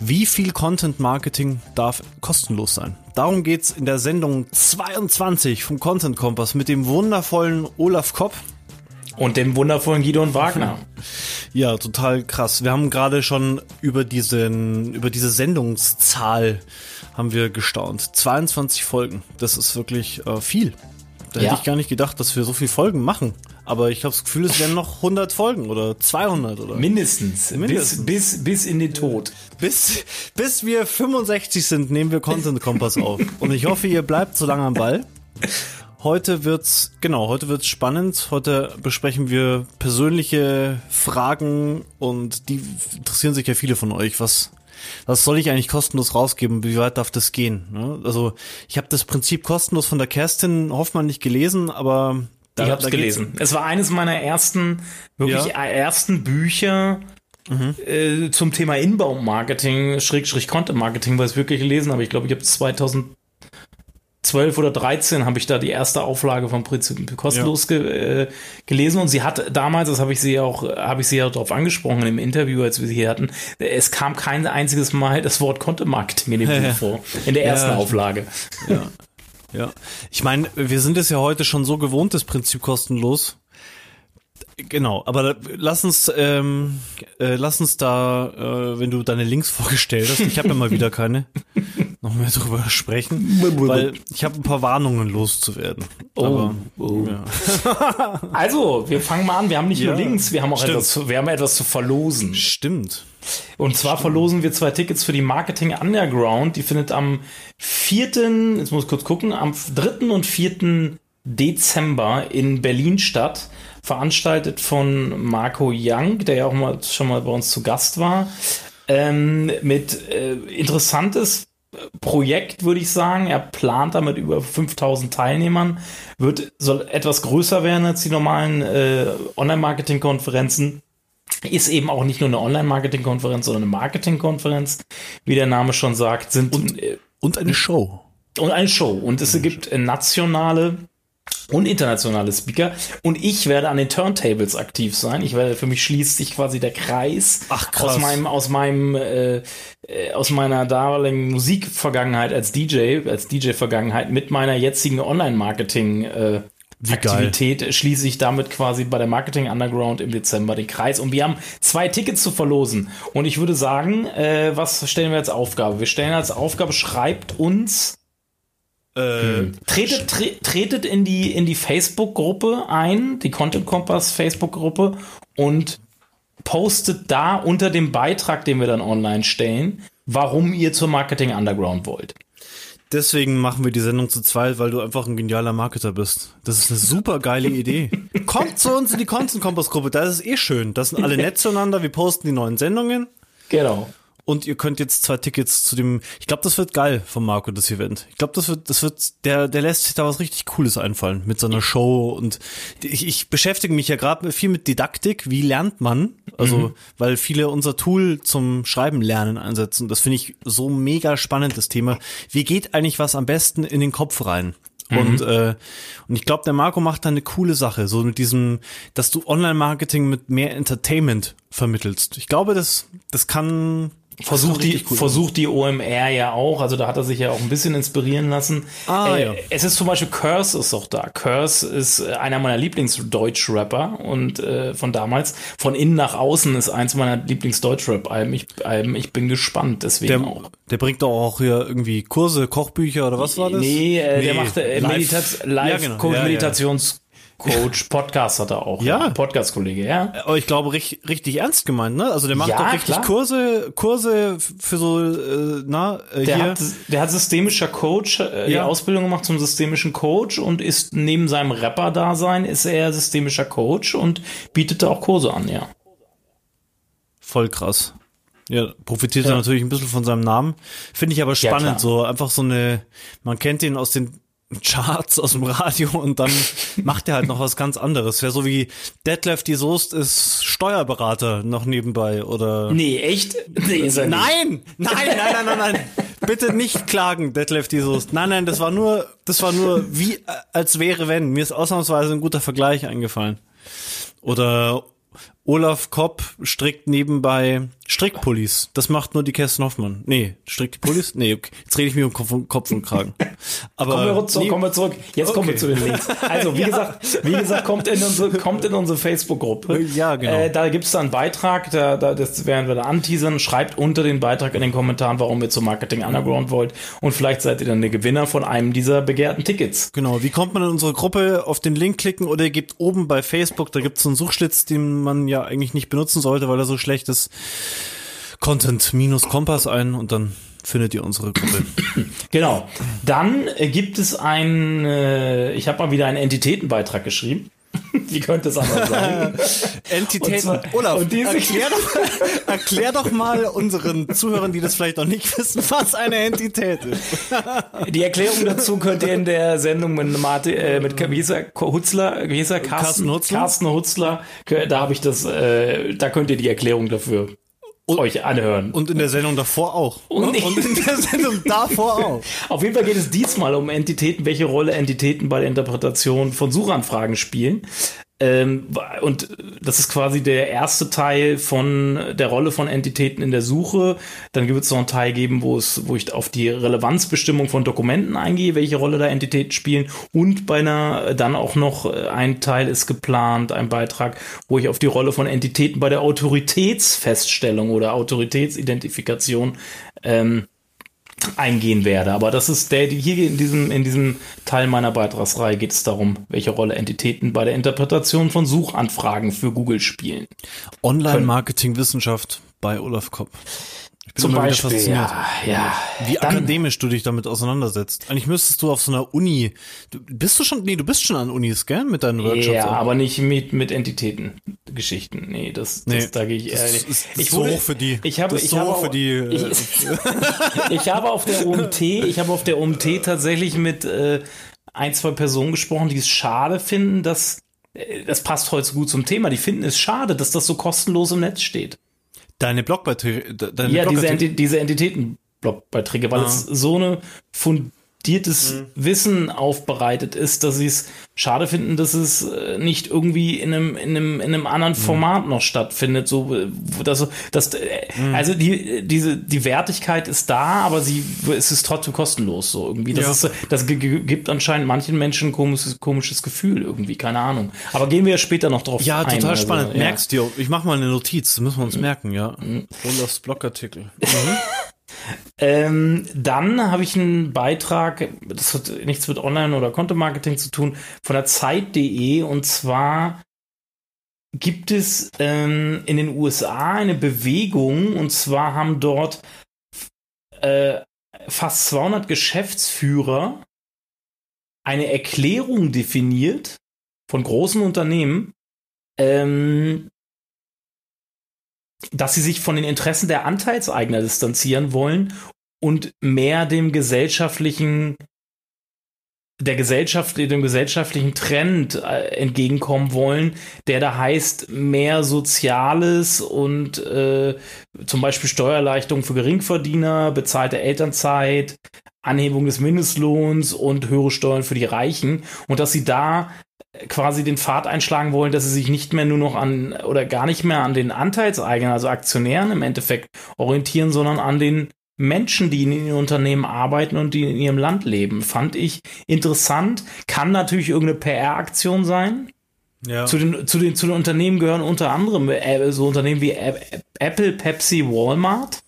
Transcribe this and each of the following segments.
Wie viel Content Marketing darf kostenlos sein? Darum geht's in der Sendung 22 vom Content Kompass mit dem wundervollen Olaf Kopp. Und dem wundervollen Guido Wagner. Ja, total krass. Wir haben gerade schon über diesen, über diese Sendungszahl haben wir gestaunt. 22 Folgen. Das ist wirklich äh, viel. Da ja. hätte ich gar nicht gedacht, dass wir so viele Folgen machen. Aber ich habe das Gefühl, es werden noch 100 Folgen oder 200 oder. Mindestens. Mindestens. Bis, bis, bis in den Tod. Bis, bis wir 65 sind, nehmen wir Content Kompass auf. Und ich hoffe, ihr bleibt so lange am Ball. Heute wird's, genau, heute wird's spannend. Heute besprechen wir persönliche Fragen und die interessieren sich ja viele von euch. Was, was soll ich eigentlich kostenlos rausgeben? Wie weit darf das gehen? Ne? Also ich habe das Prinzip kostenlos von der Kerstin Hoffmann nicht gelesen, aber da, ich habe es gelesen. Es war eines meiner ersten, wirklich ja. ersten Bücher mhm. äh, zum Thema Inbound-Marketing, Schrägstrich Content-Marketing, was ich wirklich gelesen habe. Ich glaube, ich habe 2012 oder 13 habe ich da die erste Auflage vom Prinzip kostenlos ja. ge, äh, gelesen und sie hat damals, das habe ich sie auch, habe ich sie ja darauf angesprochen im Interview, als wir sie hier hatten, es kam kein einziges Mal das Wort Content Marketing in dem Buch vor, in der ersten ja. Auflage. Ja. Ja, ich meine, wir sind es ja heute schon so gewohnt, das Prinzip kostenlos. Genau, aber lass uns, ähm, äh, lass uns da, äh, wenn du deine Links vorgestellt hast, ich habe ja mal wieder keine, noch mehr drüber sprechen, weil ich habe ein paar Warnungen loszuwerden. Oh, aber, oh. Ja. also, wir fangen mal an. Wir haben nicht ja, nur Links, wir haben auch etwas, zu, wir haben etwas zu verlosen. Stimmt. Und zwar verlosen wir zwei Tickets für die Marketing Underground. Die findet am 4., jetzt muss ich kurz gucken, am 3. und 4. Dezember in Berlin statt. Veranstaltet von Marco Young, der ja auch mal, schon mal bei uns zu Gast war. Ähm, mit äh, interessantes Projekt, würde ich sagen. Er plant damit über 5000 Teilnehmern, wird, soll etwas größer werden als die normalen äh, Online-Marketing-Konferenzen ist eben auch nicht nur eine Online-Marketing-Konferenz, sondern eine Marketing-Konferenz, wie der Name schon sagt, sind und, und eine Show. Und eine Show. Und es gibt nationale und internationale Speaker. Und ich werde an den Turntables aktiv sein. Ich werde, für mich schließt sich quasi der Kreis Ach, aus meinem, aus meinem, äh, aus meiner damaligen Musikvergangenheit als DJ, als DJ-Vergangenheit mit meiner jetzigen Online-Marketing, äh, wie Aktivität geil. schließe ich damit quasi bei der Marketing Underground im Dezember den Kreis. Und wir haben zwei Tickets zu verlosen. Und ich würde sagen, äh, was stellen wir als Aufgabe? Wir stellen als Aufgabe, schreibt uns. Äh, hm. tretet, tre tretet in die, in die Facebook-Gruppe ein, die Content Compass Facebook-Gruppe und postet da unter dem Beitrag, den wir dann online stellen, warum ihr zur Marketing Underground wollt. Deswegen machen wir die Sendung zu zweit, weil du einfach ein genialer Marketer bist. Das ist eine super geile Idee. Kommt zu uns in die Content Kompass Gruppe, da ist es eh schön. Das sind alle nett zueinander, wir posten die neuen Sendungen. Genau und ihr könnt jetzt zwei Tickets zu dem. Ich glaube, das wird geil von Marco das Event. Ich glaube, das wird, das wird, der, der lässt sich da was richtig Cooles einfallen mit seiner Show und ich, ich beschäftige mich ja gerade viel mit Didaktik. Wie lernt man? Also, mhm. weil viele unser Tool zum Schreiben lernen einsetzen. Das finde ich so mega spannend das Thema. Wie geht eigentlich was am besten in den Kopf rein? Mhm. Und, äh, und ich glaube, der Marco macht da eine coole Sache, so mit diesem, dass du Online-Marketing mit mehr Entertainment vermittelst. Ich glaube, das, das kann, Versucht die, cool versucht die OMR ja auch, also da hat er sich ja auch ein bisschen inspirieren lassen. Ah, äh, ja. Es ist zum Beispiel Curse ist auch da. Curse ist äh, einer meiner Lieblings-Deutsch-Rapper und äh, von damals. Von innen nach außen ist eins meiner Lieblings-Deutsch-Rap-Alben. Ich, Alben. ich bin gespannt, deswegen der, auch. Der bringt doch auch hier irgendwie Kurse, Kochbücher oder was war das? Nee, äh, nee der macht äh, Live-Meditations- ja, genau. Coach, Podcast hat er auch. Ja. Podcast-Kollege, ja. Aber ich glaube, richtig, richtig ernst gemeint, ne? Also der macht ja, doch richtig klar. Kurse, Kurse für so, äh, na, äh, der hier. Hat, der hat systemischer Coach, äh, ja. die Ausbildung gemacht zum systemischen Coach und ist neben seinem Rapper-Dasein ist er systemischer Coach und bietet da auch Kurse an, ja. Voll krass. Ja, profitiert ja. er natürlich ein bisschen von seinem Namen. Finde ich aber spannend, ja, so einfach so eine, man kennt ihn aus den Charts aus dem Radio und dann macht er halt noch was ganz anderes. Wäre so wie Detlef die Soest ist Steuerberater noch nebenbei oder. Nee, echt? Nee, nein! Nein, nein, nein, nein, nein. Bitte nicht klagen, Detlef die Soest. Nein, nein, das war nur, das war nur wie, äh, als wäre wenn. Mir ist ausnahmsweise ein guter Vergleich eingefallen. Oder Olaf Kopp strickt nebenbei Strickpullis. Das macht nur die Kerstin Hoffmann. Nee, strickt die Pullis? Nee, okay. jetzt rede ich mir um Kopf und, Kragen. Aber kommen wir, zurück, nee. kommen wir zurück. Jetzt okay. kommen wir zu den Links. Also, wie ja. gesagt, wie gesagt, kommt in unsere, kommt in unsere Facebook-Gruppe. Ja, genau. Äh, da gibt's da einen Beitrag, da, da, das werden wir da anteasern. Schreibt unter den Beitrag in den Kommentaren, warum ihr zum Marketing Underground wollt. Und vielleicht seid ihr dann der Gewinner von einem dieser begehrten Tickets. Genau. Wie kommt man in unsere Gruppe? Auf den Link klicken oder ihr gebt oben bei Facebook, da gibt's einen Suchschlitz, den man ja eigentlich nicht benutzen sollte, weil er so schlecht ist. Content-Kompass ein und dann findet ihr unsere Gruppe. Genau. Dann gibt es ein, äh, ich habe mal wieder einen Entitätenbeitrag geschrieben. Wie könnte es anders sein? Entitäten. Zwar, Olaf, erklär, doch, erklär doch mal unseren Zuhörern, die das vielleicht noch nicht wissen, was eine Entität ist. Die Erklärung dazu könnt ihr in der Sendung mit, Martin, äh, mit er, Hutzler, er? Carsten, Carsten Hutzler. Carsten Hutzler. Da habe ich das, äh, da könnt ihr die Erklärung dafür und, euch anhören. Und in der Sendung davor auch. Und, und in der Sendung davor auch. Auf jeden Fall geht es diesmal um Entitäten, welche Rolle Entitäten bei der Interpretation von Suchanfragen spielen. Ähm, und das ist quasi der erste Teil von der Rolle von Entitäten in der Suche. Dann wird es noch einen Teil geben, wo es, wo ich auf die Relevanzbestimmung von Dokumenten eingehe, welche Rolle da Entitäten spielen. Und bei einer, dann auch noch äh, ein Teil ist geplant, ein Beitrag, wo ich auf die Rolle von Entitäten bei der Autoritätsfeststellung oder Autoritätsidentifikation ähm, eingehen werde. Aber das ist der, hier in diesem, in diesem Teil meiner Beitragsreihe geht es darum, welche Rolle Entitäten bei der Interpretation von Suchanfragen für Google spielen. Online-Marketing-Wissenschaft bei Olaf Kopp. Zum Beispiel, ja, ja. Wie Dann, akademisch du dich damit auseinandersetzt. Eigentlich müsstest du auf so einer Uni, du, bist du schon, nee, du bist schon an Unis, gell, mit deinen Workshops? Ja, auch. aber nicht mit, mit Entitäten-Geschichten. Nee, das, das nee, da gehe ich ehrlich. Das ist, ich so hoch für die. Ich habe, ich so habe, für die, ich, äh, ich habe auf der OMT, ich habe auf der OMT tatsächlich mit, äh, ein, zwei Personen gesprochen, die es schade finden, dass, äh, das passt heute so gut zum Thema, die finden es schade, dass das so kostenlos im Netz steht. Deine Blogbeiträge. Deine ja, diese, Enti diese Entitäten-Blogbeiträge, weil ah. es so eine Fund fundiertes mhm. Wissen aufbereitet ist, dass sie es schade finden, dass es äh, nicht irgendwie in einem, in einem, in einem anderen mhm. Format noch stattfindet. So, äh, dass, dass, äh, mhm. Also die, diese, die Wertigkeit ist da, aber sie, es ist trotzdem kostenlos so irgendwie. Das, ja. ist, das gibt anscheinend manchen Menschen ein komisches, komisches Gefühl irgendwie, keine Ahnung. Aber gehen wir ja später noch drauf ja, ein. Ja, total also, spannend. Ja. Merkst du, ich mach mal eine Notiz, das müssen wir uns mhm. merken, ja. Mhm. Olafs Blogartikel. Ähm, dann habe ich einen Beitrag, das hat nichts mit Online- oder Kontomarketing zu tun, von der Zeit.de und zwar gibt es ähm, in den USA eine Bewegung. Und zwar haben dort äh, fast 200 Geschäftsführer eine Erklärung definiert von großen Unternehmen, ähm, dass sie sich von den Interessen der Anteilseigner distanzieren wollen und mehr dem gesellschaftlichen der Gesellschaft, dem gesellschaftlichen Trend äh, entgegenkommen wollen, der da heißt mehr Soziales und äh, zum Beispiel Steuererleichterung für Geringverdiener, bezahlte Elternzeit, Anhebung des Mindestlohns und höhere Steuern für die Reichen. Und dass sie da quasi den Pfad einschlagen wollen, dass sie sich nicht mehr nur noch an oder gar nicht mehr an den Anteilseignern, also Aktionären im Endeffekt orientieren, sondern an den Menschen, die in ihren Unternehmen arbeiten und die in ihrem Land leben. Fand ich interessant. Kann natürlich irgendeine PR-Aktion sein. Ja. Zu, den, zu, den, zu den Unternehmen gehören unter anderem äh, so Unternehmen wie Apple, Pepsi, Walmart.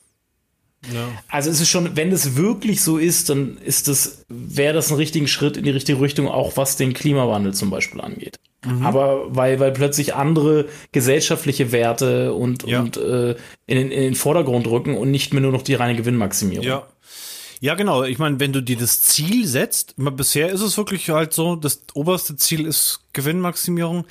Ja. Also es ist schon, wenn es wirklich so ist, dann ist das, wäre das ein richtiger Schritt in die richtige Richtung, auch was den Klimawandel zum Beispiel angeht. Mhm. Aber weil, weil plötzlich andere gesellschaftliche Werte und, ja. und äh, in, den, in den Vordergrund rücken und nicht mehr nur noch die reine Gewinnmaximierung. Ja. Ja, genau. Ich meine, wenn du dir das Ziel setzt, bisher ist es wirklich halt so, das oberste Ziel ist Gewinnmaximierung.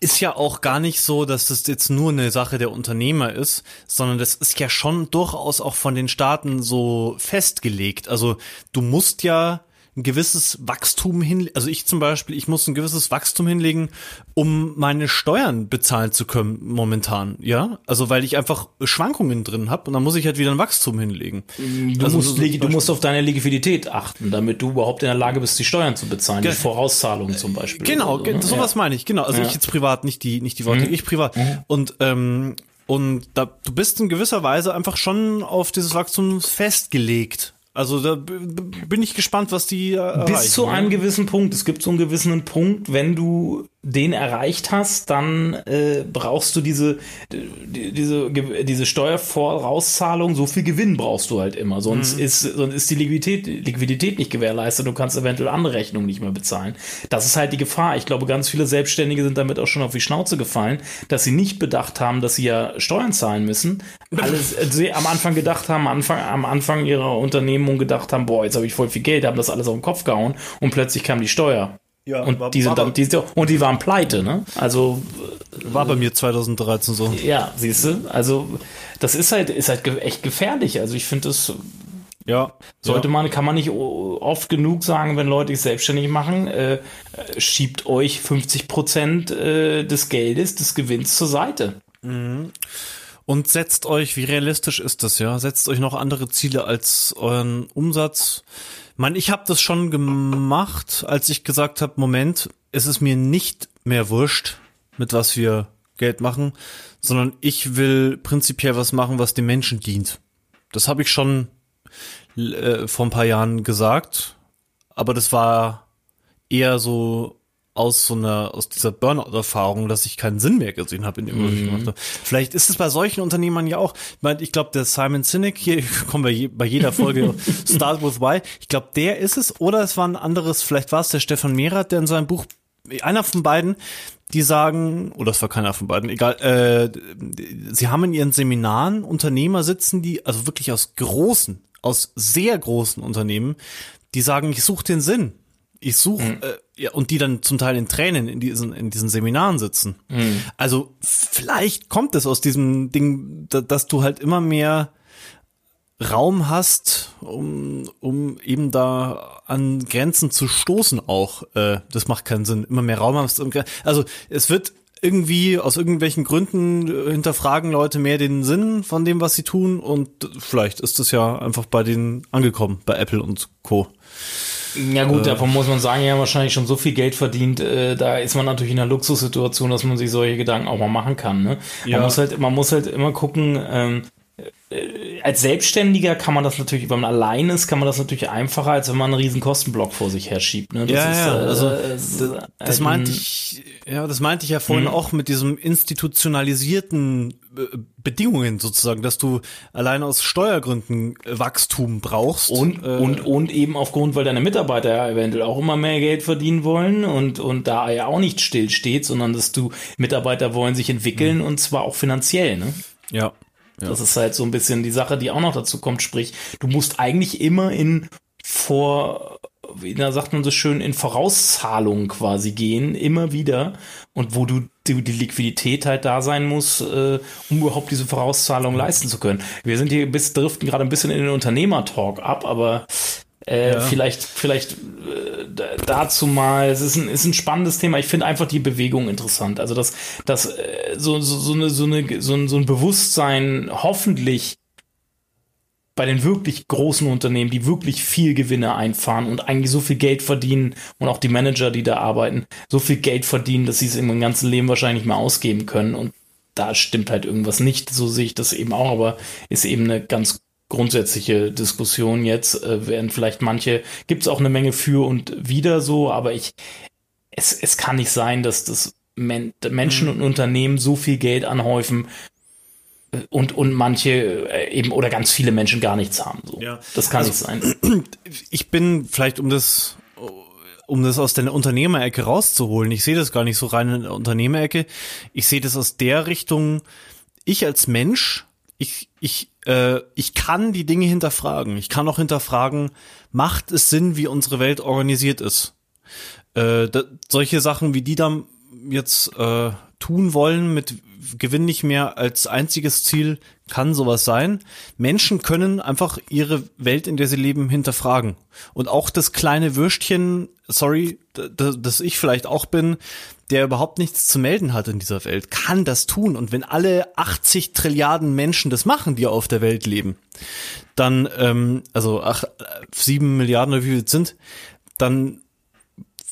Ist ja auch gar nicht so, dass das jetzt nur eine Sache der Unternehmer ist, sondern das ist ja schon durchaus auch von den Staaten so festgelegt. Also du musst ja ein gewisses Wachstum hin, also ich zum Beispiel, ich muss ein gewisses Wachstum hinlegen, um meine Steuern bezahlen zu können momentan, ja, also weil ich einfach Schwankungen drin habe und dann muss ich halt wieder ein Wachstum hinlegen. Du, also musst, so du musst auf deine Liquidität achten, damit du überhaupt in der Lage bist, die Steuern zu bezahlen, die Vorauszahlungen zum Beispiel. Genau, so, ne? sowas ja. meine ich, genau. Also ja. ich jetzt privat, nicht die, nicht die Worte, mhm. ich privat. Mhm. Und ähm, und da, du bist in gewisser Weise einfach schon auf dieses Wachstum festgelegt. Also da bin ich gespannt, was die äh, Bis zu einem gewissen Punkt. Es gibt so einen gewissen Punkt, wenn du den erreicht hast, dann äh, brauchst du diese, die, diese, diese Steuervorauszahlung, so viel Gewinn brauchst du halt immer. Sonst mhm. ist, sonst ist die Liquidität, Liquidität nicht gewährleistet, du kannst eventuell andere Rechnungen nicht mehr bezahlen. Das ist halt die Gefahr. Ich glaube, ganz viele Selbstständige sind damit auch schon auf die Schnauze gefallen, dass sie nicht bedacht haben, dass sie ja Steuern zahlen müssen. Alles, äh, sie am Anfang gedacht haben, am Anfang, am Anfang ihrer Unternehmung gedacht haben, boah, jetzt habe ich voll viel Geld, haben das alles auf den Kopf gehauen und plötzlich kam die Steuer. Ja, und war, die sind dann, die, und die waren pleite, ne? Also war bei mir 2013 so. Ja, siehst du, also das ist halt ist halt echt gefährlich. Also ich finde das ja, sollte ja. man kann man nicht oft genug sagen, wenn Leute sich selbstständig machen, äh, schiebt euch 50 Prozent äh, des Geldes, des Gewinns zur Seite. Mhm. Und setzt euch, wie realistisch ist das, ja? Setzt euch noch andere Ziele als euren Umsatz man, ich habe das schon gemacht, als ich gesagt habe, Moment, es ist mir nicht mehr wurscht, mit was wir Geld machen, sondern ich will prinzipiell was machen, was dem Menschen dient. Das habe ich schon äh, vor ein paar Jahren gesagt, aber das war eher so aus so einer, aus dieser Burnout-Erfahrung, dass ich keinen Sinn mehr gesehen habe in dem, was ich gemacht habe. Vielleicht ist es bei solchen Unternehmern ja auch, ich, mein, ich glaube, der Simon Sinek, hier kommen wir je, bei jeder Folge Start with Why, ich glaube, der ist es, oder es war ein anderes, vielleicht war es der Stefan Mehrath, der in seinem Buch, einer von beiden, die sagen, oder es war keiner von beiden, egal, äh, sie haben in ihren Seminaren Unternehmer sitzen, die, also wirklich aus großen, aus sehr großen Unternehmen, die sagen, ich suche den Sinn. Ich suche, mhm. äh, ja, und die dann zum Teil in Tränen in diesen, in diesen Seminaren sitzen. Mhm. Also vielleicht kommt es aus diesem Ding, da, dass du halt immer mehr Raum hast, um, um eben da an Grenzen zu stoßen auch. Äh, das macht keinen Sinn. Immer mehr Raum hast. Also es wird irgendwie aus irgendwelchen Gründen äh, hinterfragen Leute mehr den Sinn von dem, was sie tun und vielleicht ist das ja einfach bei denen angekommen, bei Apple und Co. Ja gut, äh, davon muss man sagen, ja wahrscheinlich schon so viel Geld verdient. Äh, da ist man natürlich in einer Luxussituation, dass man sich solche Gedanken auch mal machen kann. Ne? Ja. Man muss halt, man muss halt immer gucken. Ähm, äh, als Selbstständiger kann man das natürlich, wenn man allein ist, kann man das natürlich einfacher, als wenn man einen riesen Kostenblock vor sich herschiebt. Ne? Das ja, ist, ja, äh, also das, das meinte ich, ja, das meinte ich ja vorhin mhm. auch mit diesem institutionalisierten äh, Bedingungen sozusagen, dass du allein aus Steuergründen Wachstum brauchst. Und, äh, und, und eben aufgrund, weil deine Mitarbeiter ja eventuell auch immer mehr Geld verdienen wollen und, und da ja auch nicht still steht, sondern dass du Mitarbeiter wollen sich entwickeln mhm. und zwar auch finanziell, ne? Ja, ja. Das ist halt so ein bisschen die Sache, die auch noch dazu kommt. Sprich, du musst eigentlich immer in vor, wie da sagt man so schön, in Vorauszahlungen quasi gehen, immer wieder. Und wo du die, die Liquidität halt da sein muss, äh, um überhaupt diese Vorauszahlung leisten zu können. Wir sind hier bis driften gerade ein bisschen in den Unternehmertalk ab, aber äh, ja. Vielleicht, vielleicht äh, dazu mal. Es ist ein, ist ein spannendes Thema. Ich finde einfach die Bewegung interessant. Also dass, dass äh, so, so, so, eine, so, eine, so, ein, so ein Bewusstsein hoffentlich bei den wirklich großen Unternehmen, die wirklich viel Gewinne einfahren und eigentlich so viel Geld verdienen und auch die Manager, die da arbeiten, so viel Geld verdienen, dass sie es im ganzen Leben wahrscheinlich nicht mehr ausgeben können. Und da stimmt halt irgendwas nicht. So sehe ich das eben auch, aber ist eben eine ganz grundsätzliche Diskussion jetzt, äh, werden vielleicht manche, gibt es auch eine Menge für und wieder so, aber ich, es, es kann nicht sein, dass das Men Menschen mhm. und Unternehmen so viel Geld anhäufen äh, und, und manche äh, eben oder ganz viele Menschen gar nichts haben. So. Ja. Das kann also, nicht sein. Ich bin vielleicht um das um das aus der Unternehmerecke rauszuholen. Ich sehe das gar nicht so rein in der Unternehmerecke. Ich sehe das aus der Richtung, ich als Mensch, ich, ich äh, ich kann die Dinge hinterfragen. Ich kann auch hinterfragen, macht es Sinn, wie unsere Welt organisiert ist? Äh, da, solche Sachen wie die da jetzt äh, tun wollen mit Gewinn nicht mehr als einziges Ziel kann sowas sein. Menschen können einfach ihre Welt, in der sie leben, hinterfragen. Und auch das kleine Würstchen, sorry, dass ich vielleicht auch bin, der überhaupt nichts zu melden hat in dieser Welt, kann das tun. Und wenn alle 80 Trilliarden Menschen das machen, die auf der Welt leben, dann, ähm, also ach, sieben Milliarden oder wie viel sind, dann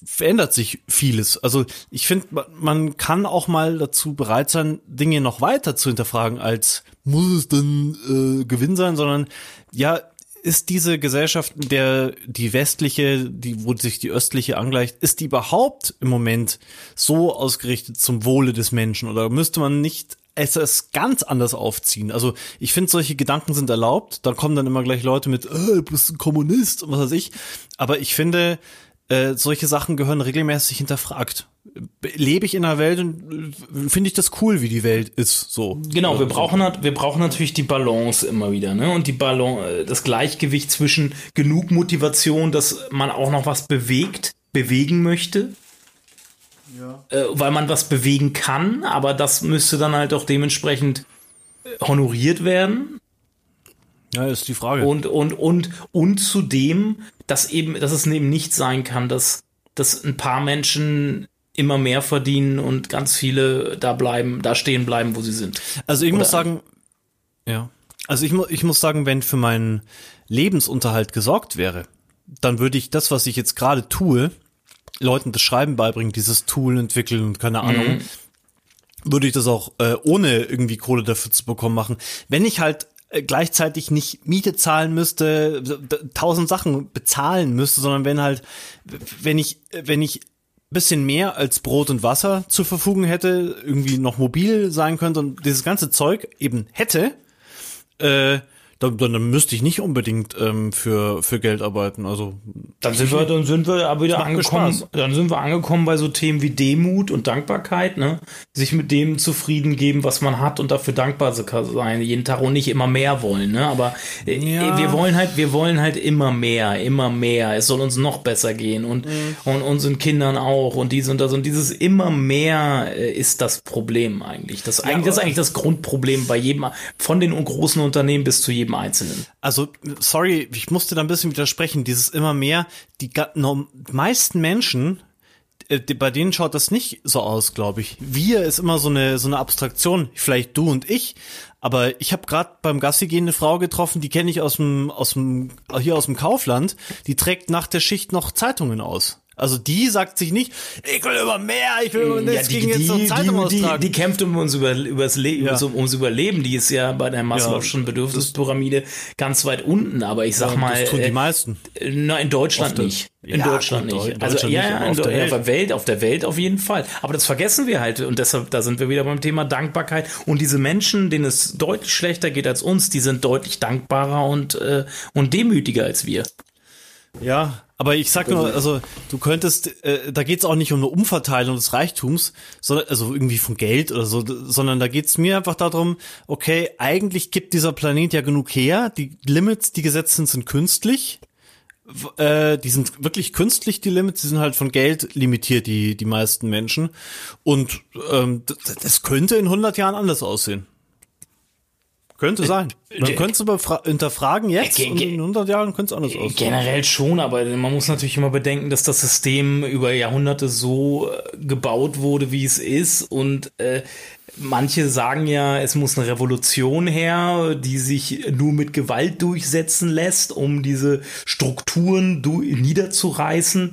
verändert sich vieles. Also ich finde, man kann auch mal dazu bereit sein, Dinge noch weiter zu hinterfragen, als muss es denn äh, Gewinn sein, sondern ja, ist diese Gesellschaft, der die westliche, die, wo sich die östliche angleicht, ist die überhaupt im Moment so ausgerichtet zum Wohle des Menschen? Oder müsste man nicht es ganz anders aufziehen. Also ich finde, solche Gedanken sind erlaubt. Da kommen dann immer gleich Leute mit, äh, du bist ein Kommunist und was weiß ich. Aber ich finde, äh, solche Sachen gehören regelmäßig hinterfragt. Lebe ich in einer Welt und äh, finde ich das cool, wie die Welt ist. So. Genau, wir brauchen wir brauchen natürlich die Balance immer wieder, ne? Und die Balance, äh, das Gleichgewicht zwischen genug Motivation, dass man auch noch was bewegt, bewegen möchte. Ja. Weil man was bewegen kann, aber das müsste dann halt auch dementsprechend honoriert werden. Ja, ist die Frage. Und, und, und, und zudem, dass eben, dass es eben nicht sein kann, dass, dass ein paar Menschen immer mehr verdienen und ganz viele da bleiben, da stehen bleiben, wo sie sind. Also ich Oder muss sagen, ja. Also ich, ich muss sagen, wenn für meinen Lebensunterhalt gesorgt wäre, dann würde ich das, was ich jetzt gerade tue, Leuten das Schreiben beibringen, dieses Tool entwickeln und keine Ahnung, mhm. würde ich das auch äh, ohne irgendwie Kohle dafür zu bekommen machen. Wenn ich halt gleichzeitig nicht Miete zahlen müsste, tausend Sachen bezahlen müsste, sondern wenn halt, wenn ich, wenn ich bisschen mehr als Brot und Wasser zur Verfügung hätte, irgendwie noch mobil sein könnte und dieses ganze Zeug eben hätte, äh, dann, dann müsste ich nicht unbedingt ähm, für, für Geld arbeiten. Also dann sind wir, dann sind wir aber wieder angekommen. Dann sind wir angekommen bei so Themen wie Demut und Dankbarkeit, ne? Sich mit dem zufrieden geben, was man hat und dafür dankbar sein, jeden Tag und nicht immer mehr wollen, ne? Aber äh, ja. wir wollen halt, wir wollen halt immer mehr, immer mehr. Es soll uns noch besser gehen und, mhm. und unseren Kindern auch und dies und das und dieses immer mehr äh, ist das Problem eigentlich. Das, ja, eigentlich, das ist eigentlich das Grundproblem bei jedem, von den großen Unternehmen bis zu jedem jedem Einzelnen. Also, sorry, ich musste da ein bisschen widersprechen. Dieses immer mehr, die meisten Menschen, äh, bei denen schaut das nicht so aus, glaube ich. Wir ist immer so eine so eine Abstraktion, vielleicht du und ich, aber ich habe gerade beim Gassi gehen eine Frau getroffen, die kenne ich aus dem aus dem hier aus dem Kaufland, die trägt nach der Schicht noch Zeitungen aus. Also die sagt sich nicht, ich will immer mehr, ich will immer ja, die, jetzt die, Zeitung die, die, die, kämpft um uns über, übers Le ja. um, ums Überleben. Die ist ja bei der Maslow'schen ja, Bedürfnispyramide ganz weit unten. Aber ich sag ja, mal, das tun die äh, meisten. Na, in Deutschland nicht. In Deutschland nicht. In also ja, ja, auf, der auf der Welt, auf der Welt auf jeden Fall. Aber das vergessen wir halt und deshalb, da sind wir wieder beim Thema Dankbarkeit. Und diese Menschen, denen es deutlich schlechter geht als uns, die sind deutlich dankbarer und äh, und demütiger als wir. Ja, aber ich sag nur, also du könntest, äh, da geht's auch nicht um eine Umverteilung des Reichtums, sondern also irgendwie von Geld oder so, sondern da geht's mir einfach darum, okay, eigentlich gibt dieser Planet ja genug her, die Limits, die gesetzt sind, sind künstlich. Äh, die sind wirklich künstlich, die Limits, die sind halt von Geld limitiert, die, die meisten Menschen. Und ähm, das könnte in 100 Jahren anders aussehen. Könnte äh, sein. Man könnte es hinterfragen jetzt und in 100 Jahren könnte es anders aussehen. Generell schon, aber man muss natürlich immer bedenken, dass das System über Jahrhunderte so äh, gebaut wurde, wie es ist und äh, Manche sagen ja, es muss eine Revolution her, die sich nur mit Gewalt durchsetzen lässt, um diese Strukturen niederzureißen.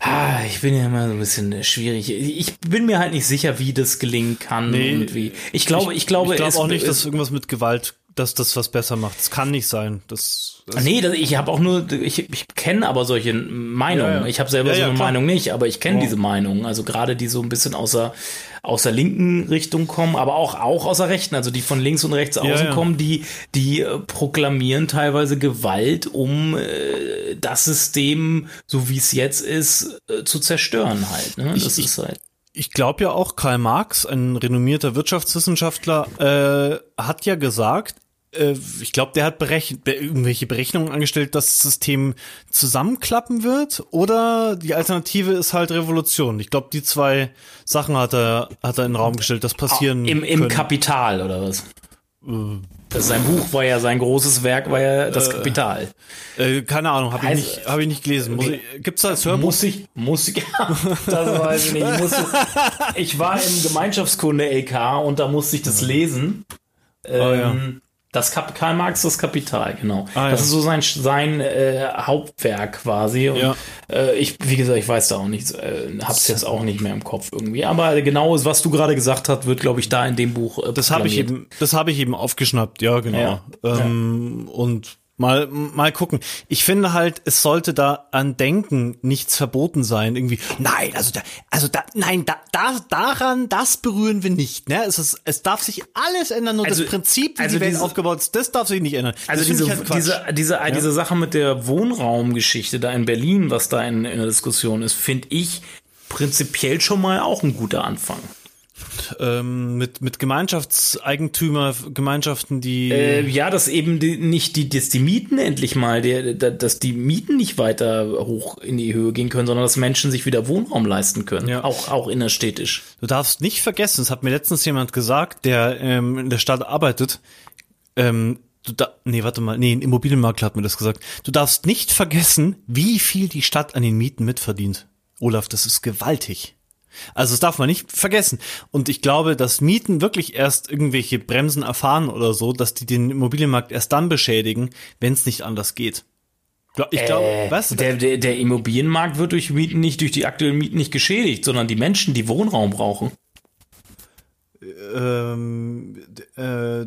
Ah, ich bin ja immer so ein bisschen schwierig. Ich bin mir halt nicht sicher, wie das gelingen kann nee, und wie. Ich glaube, ich, ich glaube, ich glaube auch nicht, dass irgendwas mit Gewalt, dass das was besser macht. Das kann nicht sein. Das, das nee, das, ich habe auch nur, ich, ich kenne aber solche Meinungen. Ja, ja. Ich habe selber ja, so eine Meinung nicht, aber ich kenne oh. diese Meinungen. Also gerade die so ein bisschen außer aus der linken Richtung kommen, aber auch, auch aus der rechten, also die von links und rechts außen kommen, die, die äh, proklamieren teilweise Gewalt, um äh, das System, so wie es jetzt ist, äh, zu zerstören halt. Ne? Das ich, ist halt. Ich glaube ja auch, Karl Marx, ein renommierter Wirtschaftswissenschaftler, äh, hat ja gesagt, äh, ich glaube, der hat berechnet, irgendwelche Berechnungen angestellt, dass das System zusammenklappen wird oder die Alternative ist halt Revolution. Ich glaube, die zwei Sachen hat er, hat er in den Raum gestellt, das passieren Im, im Kapital oder was? Äh, sein Buch war ja sein großes Werk, war ja das äh, Kapital. Äh, keine Ahnung, habe ich also, nicht, habe ich nicht gelesen. Muss ich, gibt's da das Hörbuch? Muss ich, muss ich, das weiß ich nicht. Ich, musste, ich war im Gemeinschaftskunde LK und da musste ich das lesen. Ähm, oh, ja. Das Kap Karl Marx, das Kapital, genau. Ah, das ja. ist so sein, sein äh, Hauptwerk quasi. Und ja. äh, ich, wie gesagt, ich weiß da auch nichts, äh, hab's jetzt auch nicht mehr im Kopf irgendwie. Aber genau, was du gerade gesagt hast, wird, glaube ich, da in dem Buch. Äh, das habe ich eben, das habe ich eben aufgeschnappt, ja, genau. Ja. Ähm, und Mal, mal gucken. Ich finde halt, es sollte da an Denken nichts verboten sein. Irgendwie, nein, also da, also da, nein, da, da, daran, das berühren wir nicht. Ne? Es, ist, es darf sich alles ändern, nur also, das Prinzip, wie also die Welt diese, aufgebaut ist, das darf sich nicht ändern. Also diese, halt diese, diese, ja? diese Sache mit der Wohnraumgeschichte da in Berlin, was da in, in der Diskussion ist, finde ich prinzipiell schon mal auch ein guter Anfang ähm, mit, mit Gemeinschaftseigentümer, Gemeinschaften, die. Äh, ja, dass eben die, nicht die, dass die Mieten endlich mal, der, dass die Mieten nicht weiter hoch in die Höhe gehen können, sondern dass Menschen sich wieder Wohnraum leisten können. Ja. Auch, auch innerstädtisch. Du darfst nicht vergessen, das hat mir letztens jemand gesagt, der ähm, in der Stadt arbeitet, ähm, Du da, nee, warte mal, nee, ein Immobilienmakler hat mir das gesagt. Du darfst nicht vergessen, wie viel die Stadt an den Mieten mitverdient. Olaf, das ist gewaltig. Also das darf man nicht vergessen. Und ich glaube, dass Mieten wirklich erst irgendwelche Bremsen erfahren oder so, dass die den Immobilienmarkt erst dann beschädigen, wenn es nicht anders geht. Ich glaube, äh, was? Der, der, der Immobilienmarkt wird durch Mieten nicht, durch die aktuellen Mieten nicht geschädigt, sondern die Menschen, die Wohnraum brauchen. Ähm, äh,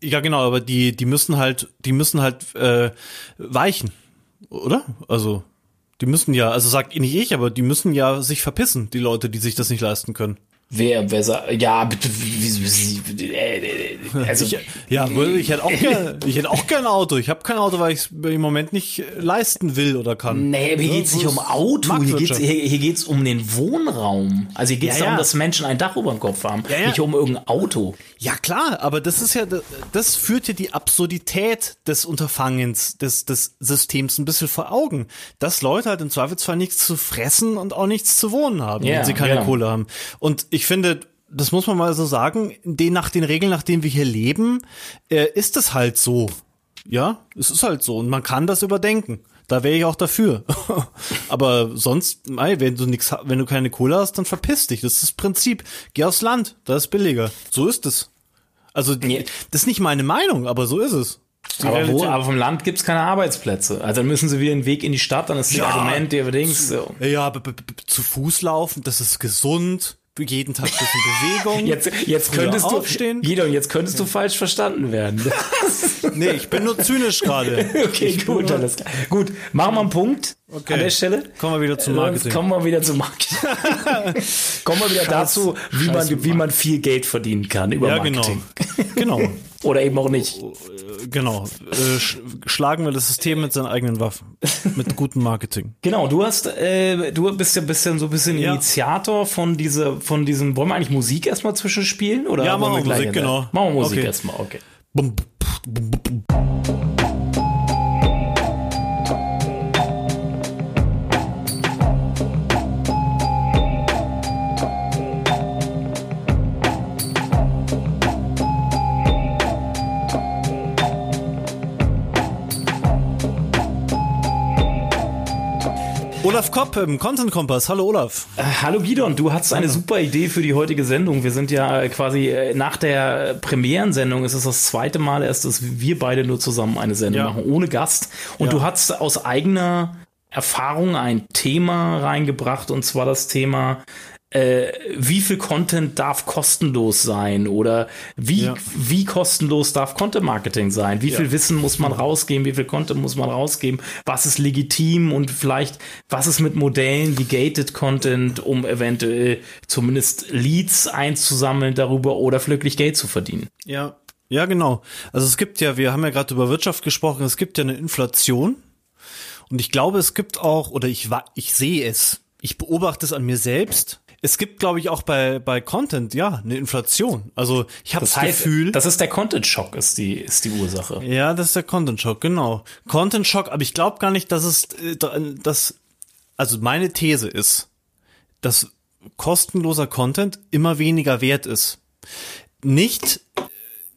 ja, genau, aber die, die müssen halt, die müssen halt äh, weichen, oder? Also die müssen ja, also sagt nicht ich, aber die müssen ja sich verpissen, die Leute, die sich das nicht leisten können. Wer, wer sagt, ja, wie, wie, äh, also, ich, ja, ich hätte auch gerne, ich hätte auch gern ein Auto. Ich habe kein Auto, weil ich es im Moment nicht leisten will oder kann. Nee, aber hier ja, geht's nicht um Auto, hier geht's, hier, hier geht's um den Wohnraum. Also hier geht's ja, darum, ja. dass Menschen ein Dach über dem Kopf haben, nicht um irgendein Auto. Ja, klar, aber das ist ja, das führt ja die Absurdität des Unterfangens, des, des Systems ein bisschen vor Augen. Dass Leute halt im Zweifelsfall nichts zu fressen und auch nichts zu wohnen haben, wenn sie keine Kohle haben. Und ich finde, das muss man mal so sagen, den, nach den Regeln, nach denen wir hier leben, äh, ist es halt so. Ja, es ist halt so. Und man kann das überdenken. Da wäre ich auch dafür. Aber sonst, ey, wenn du nix, wenn du keine Kohle hast, dann verpiss dich. Das ist das Prinzip. Geh aufs Land, da ist billiger. So ist es. Also, das ist nicht meine Meinung, aber so ist es. Aber, wo, aber vom Land gibt's keine Arbeitsplätze. Also dann müssen sie wieder den Weg in die Stadt, dann ist das ja, Argument, der Dings. So. Ja, zu Fuß laufen, das ist gesund jeden Tag ein bisschen Bewegung. Jetzt, jetzt könntest du aufstehen. Jetzt könntest du falsch verstanden werden. nee, ich bin nur zynisch gerade. okay, ich gut, alles klar. Gut, machen wir einen Punkt okay. an der Stelle. Kommen wir wieder zum Marketing. Kommen wir wieder zum Marketing. kommen wir wieder Scheiß, dazu, wie man, wie man viel Geld verdienen kann über ja, genau. Marketing. Genau. genau. Oder eben auch nicht. Genau. Äh, schlagen wir das System mit seinen eigenen Waffen. Mit gutem Marketing. Genau, du hast, äh, du bist ja ein bisschen so ein bisschen ja. Initiator von diese, von diesem, wollen wir eigentlich Musik erstmal zwischenspielen? Oder ja, machen wir Musik, genau. Machen wir Musik okay. erstmal, okay. Olaf Kopp im Content Kompass. Hallo Olaf. Äh, hallo Gidon, du hast eine super Idee für die heutige Sendung. Wir sind ja äh, quasi äh, nach der Premierensendung, es ist das zweite Mal erst, dass wir beide nur zusammen eine Sendung ja. machen, ohne Gast. Und ja. du hast aus eigener Erfahrung ein Thema reingebracht, und zwar das Thema äh, wie viel Content darf kostenlos sein oder wie, ja. wie kostenlos darf Content Marketing sein? Wie ja. viel Wissen muss man rausgeben? Wie viel Content muss man rausgeben? Was ist legitim und vielleicht was ist mit Modellen wie Gated Content, um eventuell zumindest Leads einzusammeln darüber oder wirklich Geld zu verdienen? Ja. Ja, genau. Also es gibt ja, wir haben ja gerade über Wirtschaft gesprochen, es gibt ja eine Inflation. Und ich glaube, es gibt auch, oder ich, ich sehe es, ich beobachte es an mir selbst, es gibt, glaube ich, auch bei, bei Content, ja, eine Inflation. Also ich habe das, das heißt, Gefühl. Das ist der Content-Schock, ist die, ist die Ursache. Ja, das ist der Content-Schock, genau. Content-Schock, aber ich glaube gar nicht, dass es, äh, dass, also meine These ist, dass kostenloser Content immer weniger wert ist. Nicht,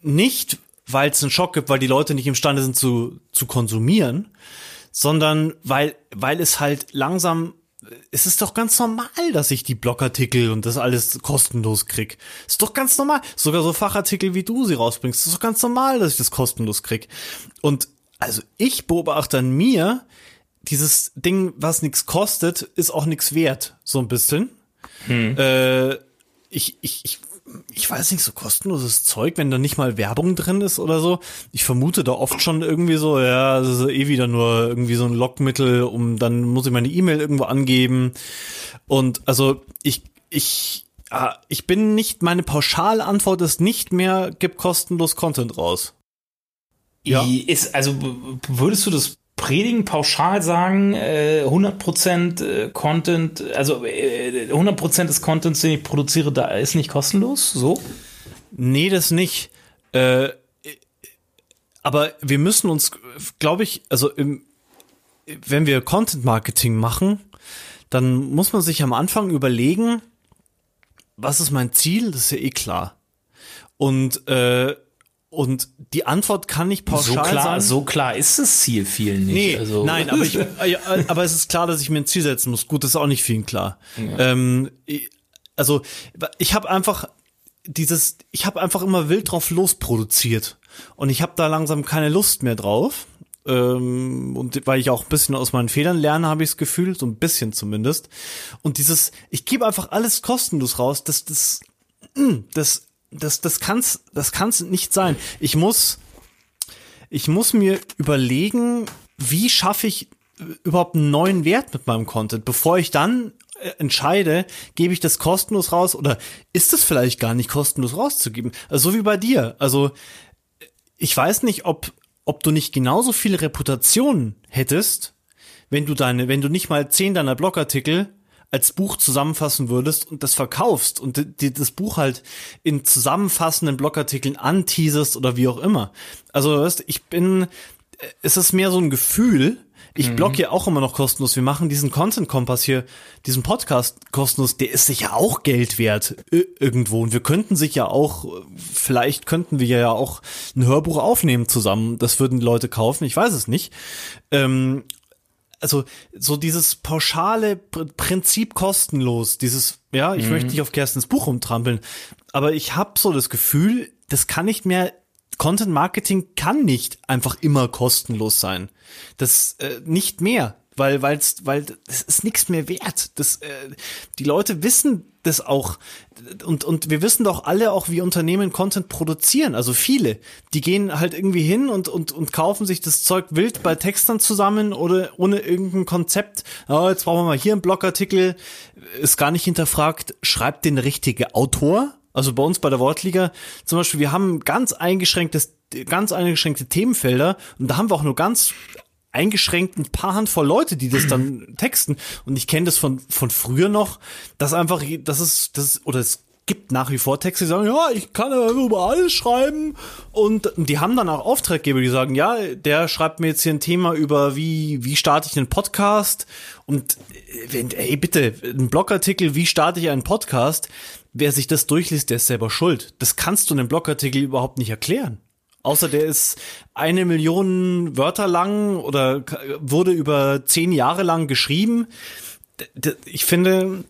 nicht, weil es einen Schock gibt, weil die Leute nicht imstande sind zu, zu konsumieren, sondern weil, weil es halt langsam es ist doch ganz normal, dass ich die Blogartikel und das alles kostenlos krieg. Ist doch ganz normal. Sogar so Fachartikel wie du sie rausbringst, ist doch ganz normal, dass ich das kostenlos krieg. Und also ich beobachte an mir, dieses Ding, was nichts kostet, ist auch nichts wert, so ein bisschen. Hm. Äh, ich, ich, ich ich weiß nicht, so kostenloses Zeug, wenn da nicht mal Werbung drin ist oder so. Ich vermute da oft schon irgendwie so, ja, das ist eh wieder nur irgendwie so ein Lockmittel, um dann muss ich meine E-Mail irgendwo angeben. Und also ich, ich, ah, ich bin nicht, meine Pauschalantwort ist nicht mehr, gib kostenlos Content raus. Ja. Ist, also würdest du das predigen, pauschal sagen, äh, 100% äh, Content, also äh, 100% des Contents, den ich produziere, da ist nicht kostenlos, so? Nee, das nicht. Äh, aber wir müssen uns, glaube ich, also im, wenn wir Content Marketing machen, dann muss man sich am Anfang überlegen, was ist mein Ziel? Das ist ja eh klar. Und äh, und die Antwort kann nicht pauschal so klar, sein. So klar ist das Ziel vielen nicht. Nee, also. Nein, aber, ich, aber es ist klar, dass ich mir ein Ziel setzen muss. Gut, das ist auch nicht vielen klar. Ja. Ähm, also ich habe einfach dieses, ich habe einfach immer wild drauf losproduziert und ich habe da langsam keine Lust mehr drauf. Ähm, und weil ich auch ein bisschen aus meinen Fehlern lerne, habe ich das Gefühl, so ein bisschen zumindest. Und dieses, ich gebe einfach alles kostenlos raus, das, das, das das, das kann's, das kann's nicht sein. Ich muss, ich muss mir überlegen, wie schaffe ich überhaupt einen neuen Wert mit meinem Content, bevor ich dann äh, entscheide, gebe ich das kostenlos raus oder ist es vielleicht gar nicht kostenlos rauszugeben? Also so wie bei dir. Also ich weiß nicht, ob, ob du nicht genauso viel Reputation hättest, wenn du deine, wenn du nicht mal zehn deiner Blogartikel als Buch zusammenfassen würdest und das verkaufst und dir das Buch halt in zusammenfassenden Blogartikeln anteaserst oder wie auch immer. Also, weißt, ich bin, es ist mehr so ein Gefühl, ich mhm. blog ja auch immer noch kostenlos. Wir machen diesen Content Kompass hier, diesen Podcast kostenlos. Der ist sicher auch Geld wert irgendwo. Und wir könnten sich ja auch, vielleicht könnten wir ja auch ein Hörbuch aufnehmen zusammen. Das würden die Leute kaufen. Ich weiß es nicht. Ähm, also so dieses pauschale Prinzip kostenlos, dieses, ja, ich mhm. möchte nicht auf Kerstens Buch umtrampeln, aber ich habe so das Gefühl, das kann nicht mehr, Content Marketing kann nicht einfach immer kostenlos sein. Das äh, nicht mehr weil weil's, weil das ist nichts mehr wert. Das, äh, die Leute wissen das auch und und wir wissen doch alle auch, wie Unternehmen Content produzieren. Also viele, die gehen halt irgendwie hin und und und kaufen sich das Zeug wild bei Textern zusammen oder ohne irgendein Konzept. Oh, jetzt brauchen wir mal hier einen Blogartikel, ist gar nicht hinterfragt. Schreibt den richtige Autor. Also bei uns bei der Wortliga zum Beispiel, wir haben ganz eingeschränktes ganz eingeschränkte Themenfelder und da haben wir auch nur ganz eingeschränkt ein paar Handvoll Leute, die das dann texten. Und ich kenne das von, von früher noch, dass einfach, das ist, das, oder es gibt nach wie vor Texte, die sagen, ja, ich kann über alles schreiben. Und die haben dann auch Auftraggeber, die sagen, ja, der schreibt mir jetzt hier ein Thema über, wie, wie starte ich einen Podcast? Und äh, wenn, ey, bitte, ein Blogartikel, wie starte ich einen Podcast? Wer sich das durchliest, der ist selber schuld. Das kannst du in einem Blogartikel überhaupt nicht erklären. Außer der ist eine Million Wörter lang oder wurde über zehn Jahre lang geschrieben. Ich finde,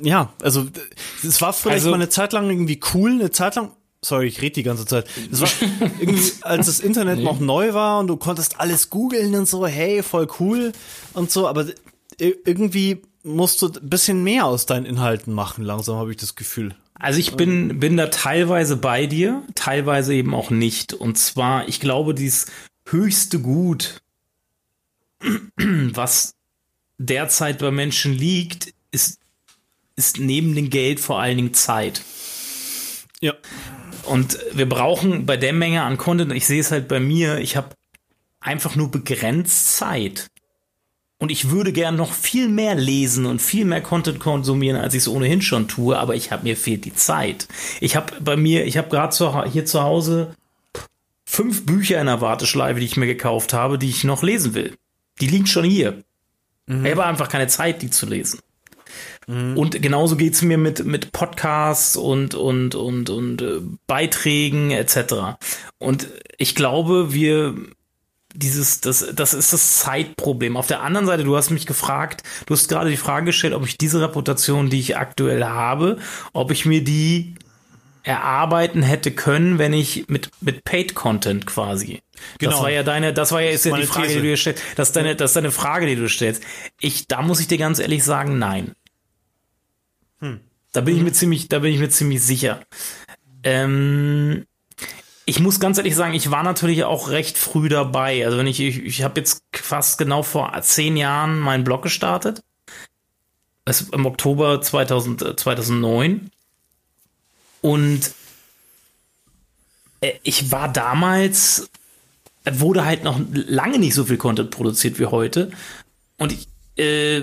ja, also es war vielleicht also, mal eine Zeit lang irgendwie cool, eine Zeit lang. Sorry, ich rede die ganze Zeit. Es war irgendwie, als das Internet nee. noch neu war und du konntest alles googeln und so, hey, voll cool und so, aber irgendwie musst du ein bisschen mehr aus deinen Inhalten machen, langsam habe ich das Gefühl. Also ich bin, bin da teilweise bei dir, teilweise eben auch nicht. Und zwar, ich glaube, dieses höchste Gut, was derzeit bei Menschen liegt, ist, ist neben dem Geld vor allen Dingen Zeit. Ja. Und wir brauchen bei der Menge an Content, ich sehe es halt bei mir, ich habe einfach nur begrenzt Zeit. Und ich würde gern noch viel mehr lesen und viel mehr Content konsumieren, als ich es ohnehin schon tue, aber ich habe mir fehlt die Zeit. Ich habe bei mir, ich habe gerade hier zu Hause fünf Bücher in der Warteschleife, die ich mir gekauft habe, die ich noch lesen will. Die liegen schon hier. Mhm. Ich habe einfach keine Zeit, die zu lesen. Mhm. Und genauso geht's mir mit, mit Podcasts und, und, und, und äh, Beiträgen etc. Und ich glaube, wir dieses, das, das ist das Zeitproblem. Auf der anderen Seite, du hast mich gefragt, du hast gerade die Frage gestellt, ob ich diese Reputation, die ich aktuell habe, ob ich mir die erarbeiten hätte können, wenn ich mit, mit Paid Content quasi. Genau. Das war ja deine, das war ja, ist ja die Frage, These. die du dir stellst. Das ist deine, das ist deine Frage, die du stellst. Ich, da muss ich dir ganz ehrlich sagen, nein. Hm. Da bin ich mir ziemlich, da bin ich mir ziemlich sicher. Ähm, ich muss ganz ehrlich sagen, ich war natürlich auch recht früh dabei. Also wenn ich, ich, ich habe jetzt fast genau vor zehn Jahren meinen Blog gestartet. Das im Oktober 2000, 2009. Und äh, ich war damals, wurde halt noch lange nicht so viel Content produziert wie heute. Und ich, äh,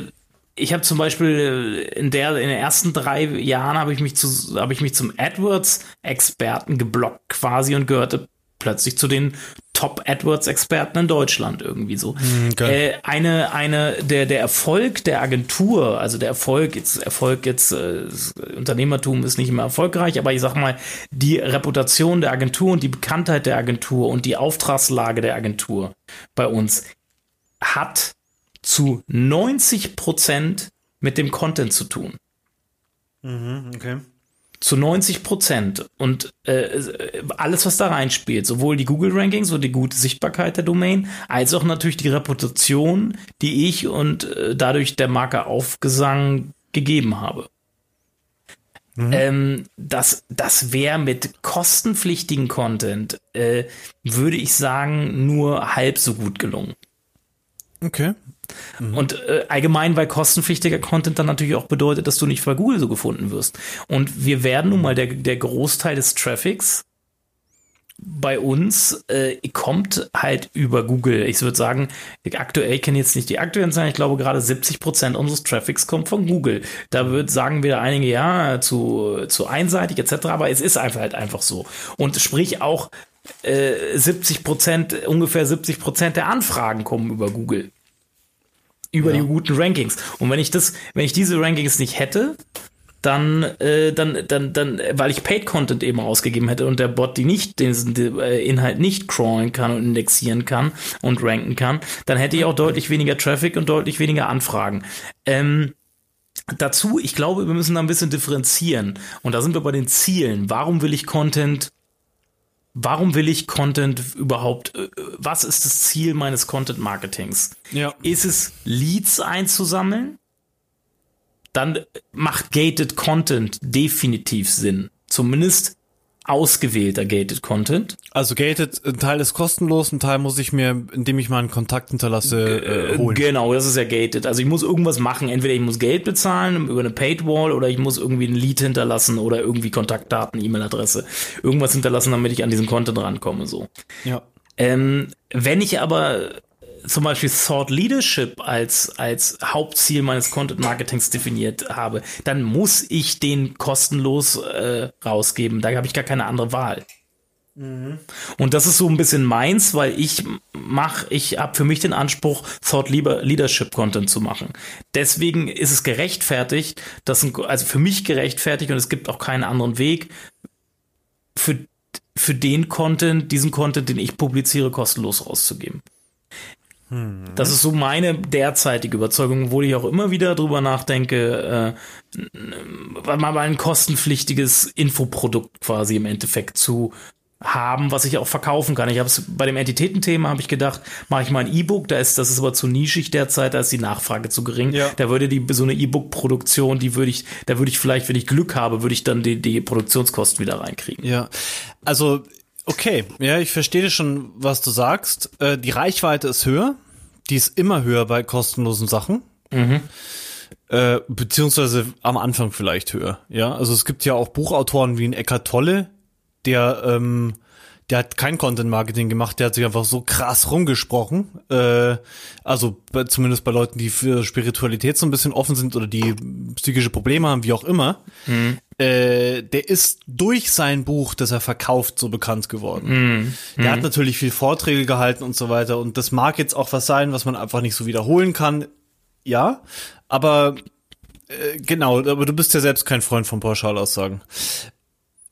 ich habe zum Beispiel in der in den ersten drei Jahren habe ich mich zu habe ich mich zum AdWords-Experten geblockt quasi und gehörte plötzlich zu den Top AdWords-Experten in Deutschland irgendwie so. Okay. Äh, eine, eine, der, der Erfolg der Agentur, also der Erfolg, jetzt, Erfolg jetzt, äh, Unternehmertum ist nicht immer erfolgreich, aber ich sag mal, die Reputation der Agentur und die Bekanntheit der Agentur und die Auftragslage der Agentur bei uns hat zu 90 Prozent mit dem Content zu tun. Mhm, okay zu 90 Prozent. Und äh, alles, was da reinspielt, sowohl die Google-Rankings und die gute Sichtbarkeit der Domain, als auch natürlich die Reputation, die ich und äh, dadurch der Marke Aufgesang gegeben habe. Mhm. Ähm, das das wäre mit kostenpflichtigen Content, äh, würde ich sagen, nur halb so gut gelungen. Okay. Mhm. Und äh, allgemein, weil kostenpflichtiger Content dann natürlich auch bedeutet, dass du nicht bei Google so gefunden wirst. Und wir werden nun mal der, der Großteil des Traffics bei uns äh, kommt halt über Google. Ich würde sagen, aktuell kenne jetzt nicht die aktuellen Zahlen. Ich glaube, gerade 70 Prozent unseres Traffics kommt von Google. Da wird sagen wieder einige, ja, zu, zu einseitig etc. Aber es ist einfach halt einfach so. Und sprich auch äh, 70 Prozent, ungefähr 70 Prozent der Anfragen kommen über Google über ja. die guten Rankings. Und wenn ich das, wenn ich diese Rankings nicht hätte, dann, äh, dann, dann, dann, weil ich Paid Content eben ausgegeben hätte und der Bot die nicht, den, den äh, Inhalt nicht crawlen kann und indexieren kann und ranken kann, dann hätte ich auch deutlich weniger Traffic und deutlich weniger Anfragen. Ähm, dazu, ich glaube, wir müssen da ein bisschen differenzieren. Und da sind wir bei den Zielen. Warum will ich Content warum will ich Content überhaupt, äh, was ist das Ziel meines Content Marketings? Ja. Ist es Leads einzusammeln? Dann macht gated Content definitiv Sinn. Zumindest ausgewählter Gated Content. Also Gated, ein Teil ist kostenlos, ein Teil muss ich mir, indem ich meinen Kontakt hinterlasse, äh, holen. Genau, das ist ja Gated. Also ich muss irgendwas machen. Entweder ich muss Geld bezahlen über eine Paid Wall oder ich muss irgendwie ein Lead hinterlassen oder irgendwie Kontaktdaten, E-Mail-Adresse, irgendwas hinterlassen, damit ich an diesen Content rankomme. So. Ja. Ähm, wenn ich aber zum Beispiel Thought Leadership als, als Hauptziel meines Content Marketings definiert habe, dann muss ich den kostenlos äh, rausgeben. Da habe ich gar keine andere Wahl. Mhm. Und das ist so ein bisschen meins, weil ich mache, ich habe für mich den Anspruch, Thought Leadership Content zu machen. Deswegen ist es gerechtfertigt, das sind, also für mich gerechtfertigt und es gibt auch keinen anderen Weg für, für den Content, diesen Content, den ich publiziere, kostenlos rauszugeben. Das ist so meine derzeitige Überzeugung, obwohl ich auch immer wieder drüber nachdenke, äh, mal ein kostenpflichtiges Infoprodukt quasi im Endeffekt zu haben, was ich auch verkaufen kann. Ich habe es bei dem Entitätenthema habe ich gedacht, mache ich mal ein E-Book, da ist das ist aber zu nischig derzeit, da ist die Nachfrage zu gering. Ja. Da würde die so eine E-Book-Produktion, die würde ich, da würde ich vielleicht, wenn ich Glück habe, würde ich dann die, die Produktionskosten wieder reinkriegen. Ja, also Okay, ja, ich verstehe schon, was du sagst. Äh, die Reichweite ist höher. Die ist immer höher bei kostenlosen Sachen. Mhm. Äh, beziehungsweise am Anfang vielleicht höher. Ja, also es gibt ja auch Buchautoren wie ein Eckart Tolle, der, ähm, der hat kein Content-Marketing gemacht, der hat sich einfach so krass rumgesprochen. Äh, also bei, zumindest bei Leuten, die für Spiritualität so ein bisschen offen sind oder die psychische Probleme haben, wie auch immer. Mhm. Äh, der ist durch sein Buch, das er verkauft, so bekannt geworden. Mhm. Der mhm. hat natürlich viel Vorträge gehalten und so weiter. Und das mag jetzt auch was sein, was man einfach nicht so wiederholen kann. Ja, aber äh, genau, aber du bist ja selbst kein Freund von Pauschalaussagen.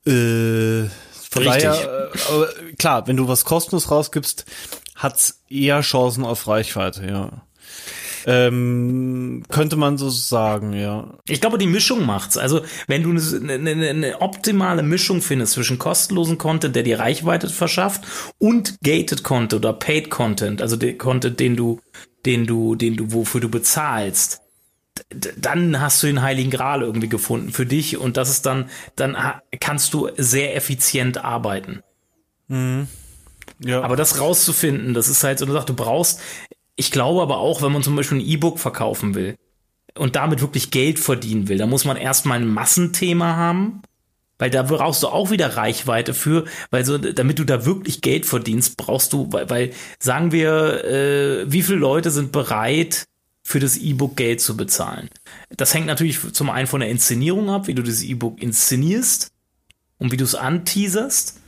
Äh, von Richtig. daher, äh, klar, wenn du was kostenlos rausgibst, hat's eher Chancen auf Reichweite, ja. Ähm, könnte man so sagen, ja. Ich glaube, die Mischung macht's. Also, wenn du eine, eine, eine optimale Mischung findest zwischen kostenlosen Content, der dir Reichweite verschafft, und gated Content oder paid Content, also der Content, den du, den du, den du, wofür du bezahlst, dann hast du den Heiligen Gral irgendwie gefunden für dich und das ist dann, dann kannst du sehr effizient arbeiten. Mhm. Ja. Aber das rauszufinden, das ist halt so eine Sache, du brauchst, ich glaube aber auch, wenn man zum Beispiel ein E-Book verkaufen will und damit wirklich Geld verdienen will, da muss man erstmal ein Massenthema haben, weil da brauchst du auch wieder Reichweite für, weil so, damit du da wirklich Geld verdienst, brauchst du, weil, weil sagen wir, äh, wie viele Leute sind bereit, für das E-Book Geld zu bezahlen. Das hängt natürlich zum einen von der Inszenierung ab, wie du das E-Book inszenierst und wie du es anteaserst.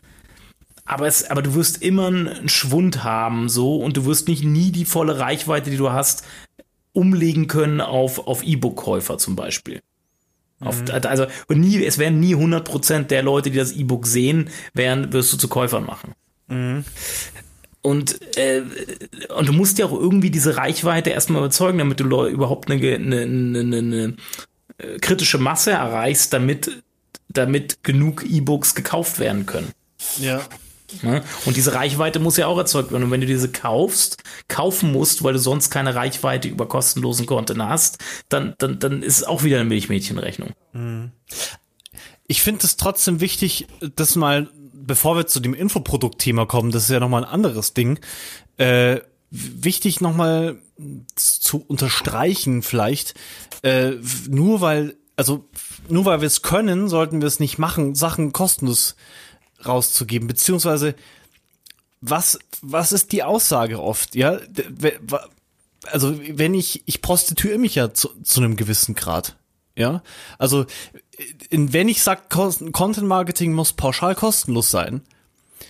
Aber, es, aber du wirst immer einen Schwund haben, so, und du wirst nicht nie die volle Reichweite, die du hast, umlegen können auf, auf E-Book-Käufer zum Beispiel. Auf, mhm. also, und nie, es werden nie 100% der Leute, die das E-Book sehen, werden, wirst du zu Käufern machen. Mhm. Und, äh, und du musst ja auch irgendwie diese Reichweite erstmal überzeugen, damit du überhaupt eine, eine, eine, eine äh, kritische Masse erreichst, damit, damit genug E-Books gekauft werden können. Ja. Ne? Und diese Reichweite muss ja auch erzeugt werden. Und wenn du diese kaufst, kaufen musst, weil du sonst keine Reichweite über kostenlosen Content hast, dann, dann, dann ist es auch wieder eine Milchmädchenrechnung. Mhm. Ich finde es trotzdem wichtig, das mal bevor wir zu dem Infoprodukt-Thema kommen, das ist ja nochmal ein anderes Ding, äh, wichtig nochmal zu unterstreichen vielleicht, äh, nur weil, also nur weil wir es können, sollten wir es nicht machen, Sachen kostenlos rauszugeben, beziehungsweise was, was ist die Aussage oft, ja? Also wenn ich, ich prostituiere mich ja zu, zu einem gewissen Grad, ja? Also wenn ich sage, Content Marketing muss pauschal kostenlos sein,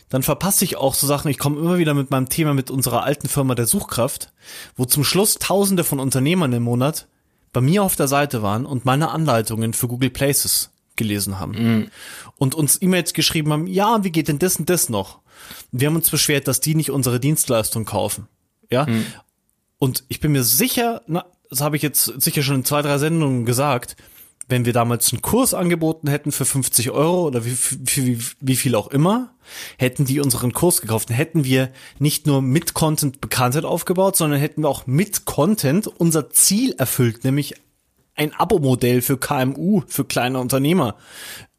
dann verpasse ich auch so Sachen. Ich komme immer wieder mit meinem Thema mit unserer alten Firma der Suchkraft, wo zum Schluss Tausende von Unternehmern im Monat bei mir auf der Seite waren und meine Anleitungen für Google Places gelesen haben mhm. und uns E-Mails geschrieben haben, ja, wie geht denn das und das noch? Wir haben uns beschwert, dass die nicht unsere Dienstleistung kaufen. Ja. Mhm. Und ich bin mir sicher, na, das habe ich jetzt sicher schon in zwei, drei Sendungen gesagt, wenn wir damals einen Kurs angeboten hätten für 50 Euro oder wie, wie, wie viel auch immer, hätten die unseren Kurs gekauft. Dann hätten wir nicht nur mit Content Bekanntheit aufgebaut, sondern hätten wir auch mit Content unser Ziel erfüllt, nämlich ein Abo-Modell für KMU, für kleine Unternehmer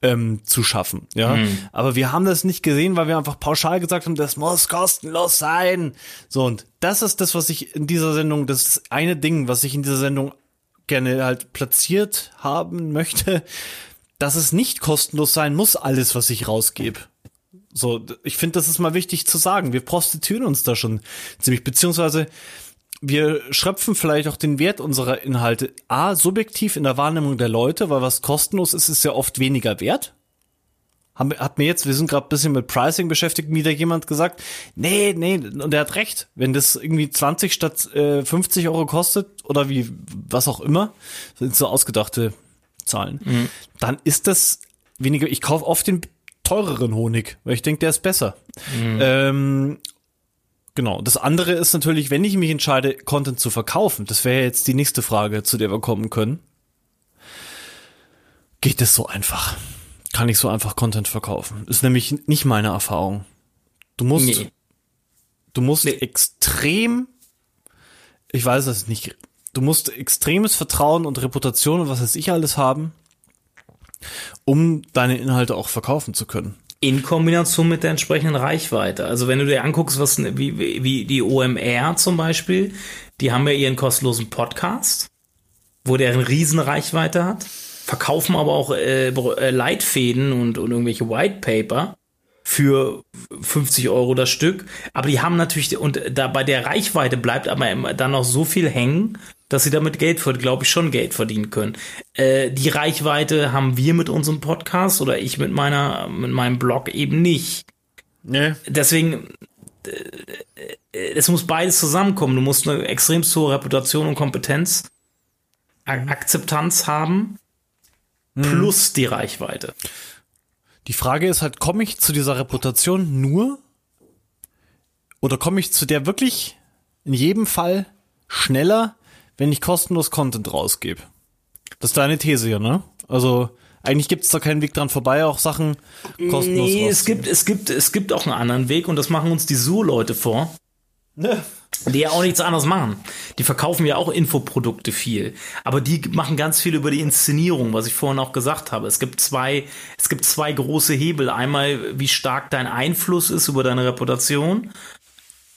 ähm, zu schaffen. Ja, mhm. aber wir haben das nicht gesehen, weil wir einfach pauschal gesagt haben, das muss kostenlos sein. So und das ist das, was ich in dieser Sendung, das eine Ding, was ich in dieser Sendung gerne halt platziert haben möchte, dass es nicht kostenlos sein muss, alles, was ich rausgebe. So, ich finde, das ist mal wichtig zu sagen. Wir prostituieren uns da schon ziemlich, beziehungsweise wir schröpfen vielleicht auch den Wert unserer Inhalte A, subjektiv in der Wahrnehmung der Leute, weil was kostenlos ist, ist ja oft weniger wert haben, hat mir jetzt, wir sind gerade ein bisschen mit Pricing beschäftigt, wieder jemand gesagt, nee, nee, und er hat recht, wenn das irgendwie 20 statt äh, 50 Euro kostet oder wie, was auch immer, sind so ausgedachte Zahlen, mhm. dann ist das weniger, ich kaufe oft den teureren Honig, weil ich denke, der ist besser. Mhm. Ähm, Genau. Das andere ist natürlich, wenn ich mich entscheide, Content zu verkaufen, das wäre jetzt die nächste Frage, zu der wir kommen können. Geht es so einfach? kann ich so einfach Content verkaufen. Ist nämlich nicht meine Erfahrung. Du musst, nee. du musst nee. extrem, ich weiß es nicht, du musst extremes Vertrauen und Reputation und was weiß ich alles haben, um deine Inhalte auch verkaufen zu können. In Kombination mit der entsprechenden Reichweite. Also wenn du dir anguckst, was wie, wie die OMR zum Beispiel, die haben ja ihren kostenlosen Podcast, wo der eine riesen Reichweite hat verkaufen aber auch äh, äh, Leitfäden und, und irgendwelche White Paper für 50 Euro das Stück. Aber die haben natürlich, und da bei der Reichweite bleibt aber immer dann noch so viel hängen, dass sie damit Geld, glaube ich, schon Geld verdienen können. Äh, die Reichweite haben wir mit unserem Podcast oder ich mit meiner, mit meinem Blog eben nicht. Nee. Deswegen, äh, es muss beides zusammenkommen. Du musst eine extrem hohe Reputation und Kompetenz, Akzeptanz haben, mhm. plus die Reichweite. Die Frage ist halt, komme ich zu dieser Reputation nur oder komme ich zu der wirklich in jedem Fall schneller, wenn ich kostenlos Content rausgebe? Das ist deine These ja, ne? Also eigentlich gibt es da keinen Weg dran vorbei, auch Sachen kostenlos Nee, es gibt, es gibt, es gibt auch einen anderen Weg und das machen uns die Sur-Leute vor. Ne? Die ja auch nichts anderes machen. Die verkaufen ja auch Infoprodukte viel. Aber die machen ganz viel über die Inszenierung, was ich vorhin auch gesagt habe. Es gibt zwei, es gibt zwei große Hebel. Einmal, wie stark dein Einfluss ist über deine Reputation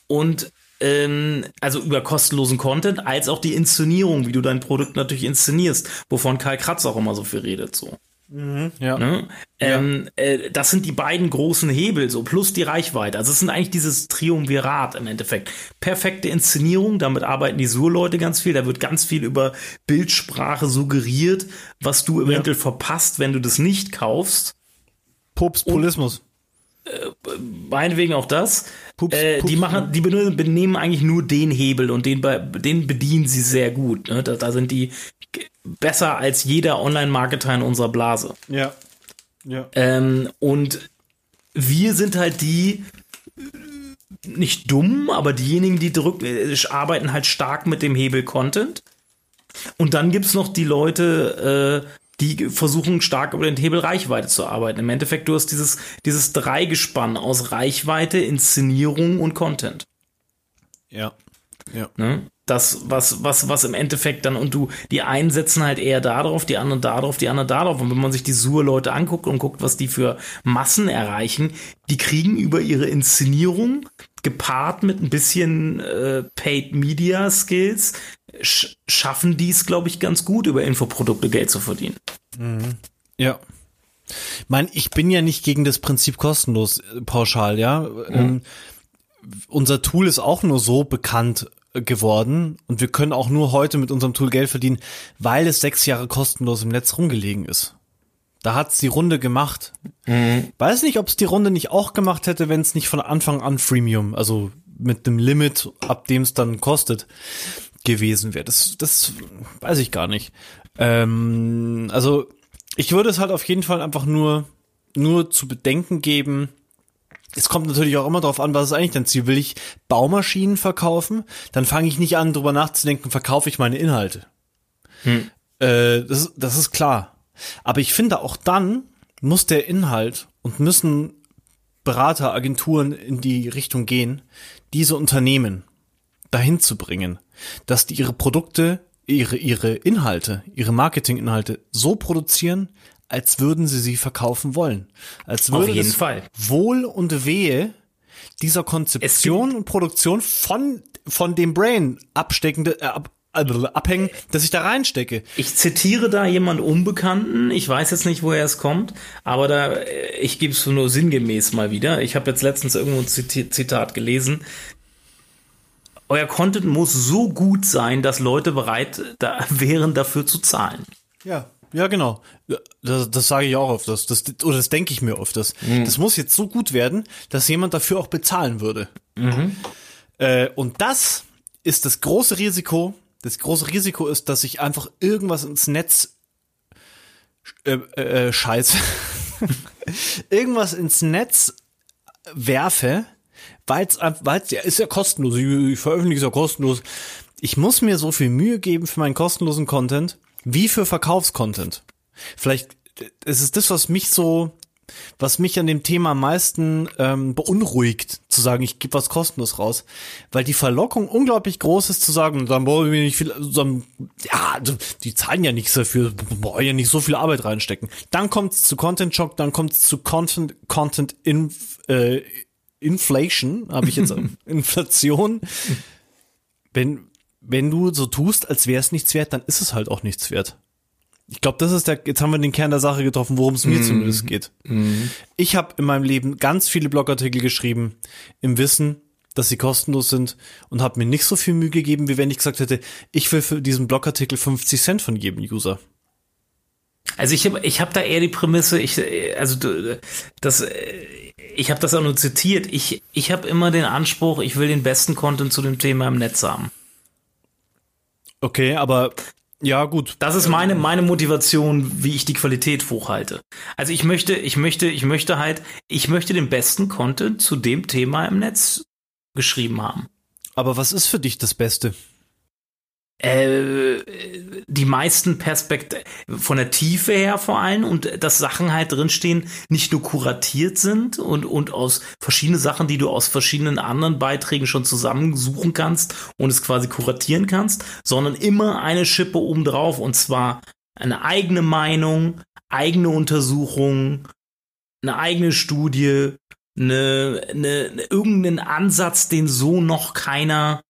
und ähm, also über kostenlosen Content, als auch die Inszenierung, wie du dein Produkt natürlich inszenierst, wovon Karl Kratz auch immer so viel redet, so. Mhm, ja. Ne? Ähm, ja. Äh, das sind die beiden großen Hebel, so plus die Reichweite. Also es sind eigentlich dieses Triumvirat im Endeffekt. Perfekte Inszenierung, damit arbeiten die Sur-Leute ganz viel. Da wird ganz viel über Bildsprache suggeriert, was du eventuell ja. verpasst, wenn du das nicht kaufst. Popspulismus. Äh, meinetwegen auch das. Pups, äh, Pups, die machen, die benehmen eigentlich nur den Hebel und den, den bedienen sie sehr gut. Ne? Da, da sind die besser als jeder Online-Marketer in unserer Blase. Ja. ja. Ähm, und wir sind halt die, nicht dumm, aber diejenigen, die drücken, äh, arbeiten halt stark mit dem Hebel Content. Und dann gibt es noch die Leute, äh, die versuchen stark über den Hebel Reichweite zu arbeiten. Im Endeffekt, du hast dieses, dieses Dreigespann aus Reichweite, Inszenierung und Content. Ja. Ja. Ne? Das, was, was, was im Endeffekt dann, und du, die einen setzen halt eher darauf, die anderen darauf, die anderen darauf. Und wenn man sich die Sur-Leute anguckt und guckt, was die für Massen erreichen, die kriegen über ihre Inszenierung gepaart mit ein bisschen äh, Paid Media Skills, sch schaffen die es, glaube ich, ganz gut, über Infoprodukte Geld zu verdienen. Mhm. Ja. Ich meine, ich bin ja nicht gegen das Prinzip kostenlos äh, pauschal, ja. Mhm. Ähm, unser Tool ist auch nur so bekannt geworden und wir können auch nur heute mit unserem Tool Geld verdienen, weil es sechs Jahre kostenlos im Netz rumgelegen ist. Da hat's die Runde gemacht. Mhm. Weiß nicht, ob es die Runde nicht auch gemacht hätte, wenn es nicht von Anfang an Freemium, also mit dem Limit, ab dem es dann kostet, gewesen wäre. Das, das weiß ich gar nicht. Ähm, also ich würde es halt auf jeden Fall einfach nur, nur zu bedenken geben. Es kommt natürlich auch immer darauf an, was ist eigentlich dein Ziel? Will ich Baumaschinen verkaufen? Dann fange ich nicht an, drüber nachzudenken, verkaufe ich meine Inhalte. Hm. Äh, das, das ist klar. Aber ich finde auch dann muss der Inhalt und müssen Berateragenturen in die Richtung gehen, diese Unternehmen dahin zu bringen, dass die ihre Produkte, ihre, ihre Inhalte, ihre Marketinginhalte so produzieren, als würden sie sie verkaufen wollen. Als würde Auf jeden Fall. Wohl und Wehe dieser Konzeption und Produktion von, von dem Brain absteckende, äh, ab, also abhängen, dass ich da reinstecke. Ich zitiere da jemand Unbekannten. Ich weiß jetzt nicht, woher es kommt, aber da, äh, ich gebe es nur sinngemäß mal wieder. Ich habe jetzt letztens irgendwo ein Zitat gelesen euer Content muss so gut sein, dass Leute bereit da wären, dafür zu zahlen. Ja. Ja, genau. Das, das sage ich auch oft. Das, das, oder das denke ich mir oft. Das, mhm. das muss jetzt so gut werden, dass jemand dafür auch bezahlen würde. Mhm. Äh, und das ist das große Risiko. Das große Risiko ist, dass ich einfach irgendwas ins Netz äh, äh, scheiße. irgendwas ins Netz werfe, weil es ja ist ja kostenlos, ich, ich veröffentliche es ja kostenlos. Ich muss mir so viel Mühe geben für meinen kostenlosen Content wie für Verkaufscontent. Vielleicht es ist das, was mich so, was mich an dem Thema am meisten ähm, beunruhigt, zu sagen, ich gebe was kostenlos raus, weil die Verlockung unglaublich groß ist zu sagen, dann brauchen wir nicht viel, dann, ja, die zahlen ja nichts dafür, brauchen ja nicht so viel Arbeit reinstecken. Dann kommt es zu Content Shock, dann kommt es zu Content Content in, äh, Inflation, habe ich jetzt Inflation. Wenn, wenn du so tust, als wäre es nichts wert, dann ist es halt auch nichts wert. Ich glaube, das ist der, jetzt haben wir den Kern der Sache getroffen, worum es mir mm. zumindest geht. Mm. Ich habe in meinem Leben ganz viele Blogartikel geschrieben, im Wissen, dass sie kostenlos sind und habe mir nicht so viel Mühe gegeben, wie wenn ich gesagt hätte, ich will für diesen Blogartikel 50 Cent von jedem User. Also ich habe ich hab da eher die Prämisse, ich also das ich habe das auch nur zitiert. Ich ich habe immer den Anspruch, ich will den besten Content zu dem Thema im Netz haben. Okay, aber ja, gut. Das ist meine, meine Motivation, wie ich die Qualität hochhalte. Also ich möchte, ich möchte, ich möchte halt, ich möchte den besten Content zu dem Thema im Netz geschrieben haben. Aber was ist für dich das Beste? Äh, die meisten Perspektiven von der Tiefe her vor allem und dass Sachen halt drinstehen, nicht nur kuratiert sind und, und aus verschiedenen Sachen, die du aus verschiedenen anderen Beiträgen schon zusammensuchen kannst und es quasi kuratieren kannst, sondern immer eine Schippe obendrauf und zwar eine eigene Meinung, eigene Untersuchung, eine eigene Studie, eine, eine, irgendeinen Ansatz, den so noch keiner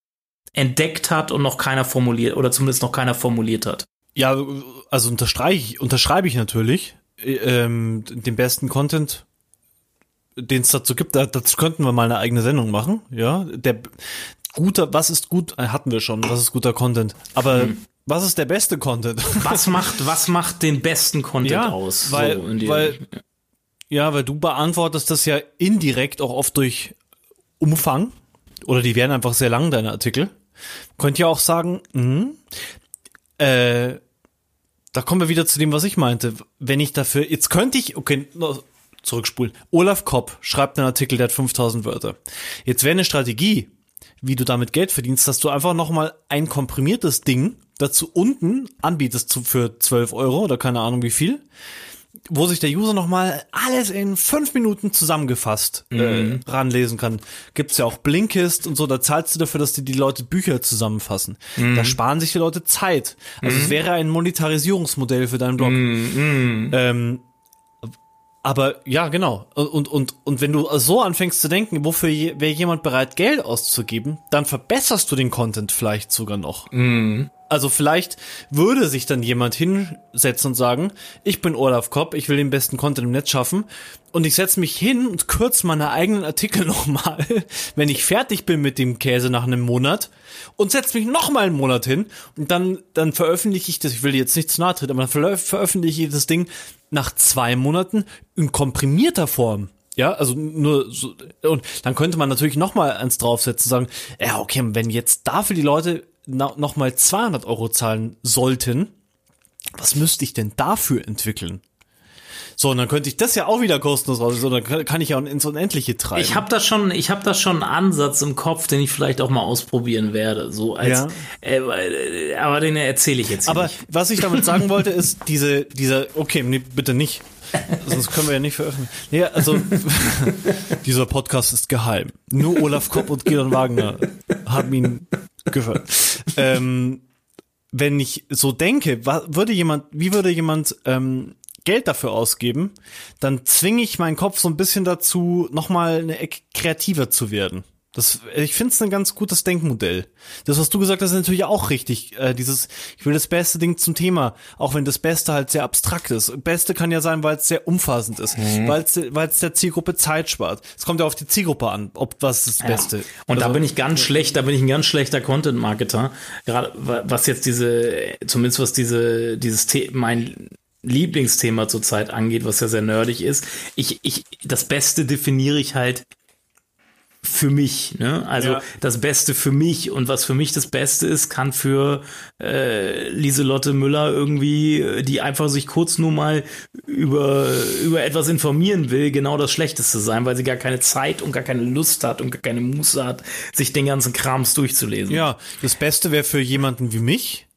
entdeckt hat und noch keiner formuliert oder zumindest noch keiner formuliert hat. Ja, also unterstreiche ich, unterschreibe ich natürlich ähm, den besten Content, den es dazu gibt. Dazu könnten wir mal eine eigene Sendung machen. Ja, der guter, was ist gut, äh, hatten wir schon. Was ist guter Content? Aber hm. Was ist der beste Content? Was macht, was macht den besten Content ja, aus? Weil, so weil, ja, weil du beantwortest das ja indirekt auch oft durch Umfang. Oder die werden einfach sehr lang, deine Artikel. Könnt ihr auch sagen, mh, äh, da kommen wir wieder zu dem, was ich meinte. Wenn ich dafür, jetzt könnte ich, okay, zurückspulen. Olaf Kopp schreibt einen Artikel, der hat 5000 Wörter. Jetzt wäre eine Strategie, wie du damit Geld verdienst, dass du einfach nochmal ein komprimiertes Ding dazu unten anbietest für 12 Euro oder keine Ahnung wie viel wo sich der User nochmal alles in fünf Minuten zusammengefasst äh, mhm. äh, ranlesen kann. Gibt's ja auch Blinkist und so, da zahlst du dafür, dass die die Leute Bücher zusammenfassen. Mhm. Da sparen sich die Leute Zeit. Also mhm. es wäre ein Monetarisierungsmodell für deinen Blog. Mhm. Ähm, aber ja, genau. Und, und, und wenn du so anfängst zu denken, wofür wäre jemand bereit, Geld auszugeben, dann verbesserst du den Content vielleicht sogar noch. Mhm. Also vielleicht würde sich dann jemand hinsetzen und sagen, ich bin Olaf Kopp, ich will den besten Content im Netz schaffen und ich setze mich hin und kürze meine eigenen Artikel nochmal, wenn ich fertig bin mit dem Käse nach einem Monat und setze mich nochmal einen Monat hin und dann, dann veröffentliche ich das, ich will jetzt nicht zu nahe treten, aber dann veröffentliche ich das Ding nach zwei Monaten in komprimierter Form. Ja, also nur so, und dann könnte man natürlich nochmal eins draufsetzen, sagen, ja, okay, wenn jetzt dafür die Leute nochmal 200 Euro zahlen sollten, was müsste ich denn dafür entwickeln? So, und dann könnte ich das ja auch wieder kostenlos raus, so, dann kann ich ja ins Unendliche treiben. Ich habe da schon, ich habe da schon einen Ansatz im Kopf, den ich vielleicht auch mal ausprobieren werde, so als, ja. äh, aber den erzähle ich jetzt aber nicht. Aber was ich damit sagen wollte, ist diese, dieser, okay, nee, bitte nicht. Sonst können wir ja nicht veröffentlichen. Nee, also dieser Podcast ist geheim. Nur Olaf Kopp und Gidon Wagner haben ihn gehört. Ähm, wenn ich so denke, würde jemand, wie würde jemand ähm, Geld dafür ausgeben, dann zwinge ich meinen Kopf so ein bisschen dazu, nochmal eine Ecke kreativer zu werden. Das, ich finde es ein ganz gutes Denkmodell. Das, was du gesagt hast, ist natürlich auch richtig. Äh, dieses, ich will das beste Ding zum Thema, auch wenn das Beste halt sehr abstrakt ist. Beste kann ja sein, weil es sehr umfassend ist, mhm. weil es der Zielgruppe Zeit spart. Es kommt ja auf die Zielgruppe an, ob was das ja. Beste. Und also, da bin ich ganz schlecht, da bin ich ein ganz schlechter Content-Marketer. Gerade was jetzt diese, zumindest was diese, dieses The mein Lieblingsthema zurzeit angeht, was ja sehr nerdig ist. Ich, ich, das Beste definiere ich halt für mich. Ne? Also ja. das Beste für mich und was für mich das Beste ist, kann für äh, Lieselotte Müller irgendwie, die einfach sich kurz nur mal über, über etwas informieren will, genau das Schlechteste sein, weil sie gar keine Zeit und gar keine Lust hat und gar keine Muße hat, sich den ganzen Krams durchzulesen. Ja, das Beste wäre für jemanden wie mich.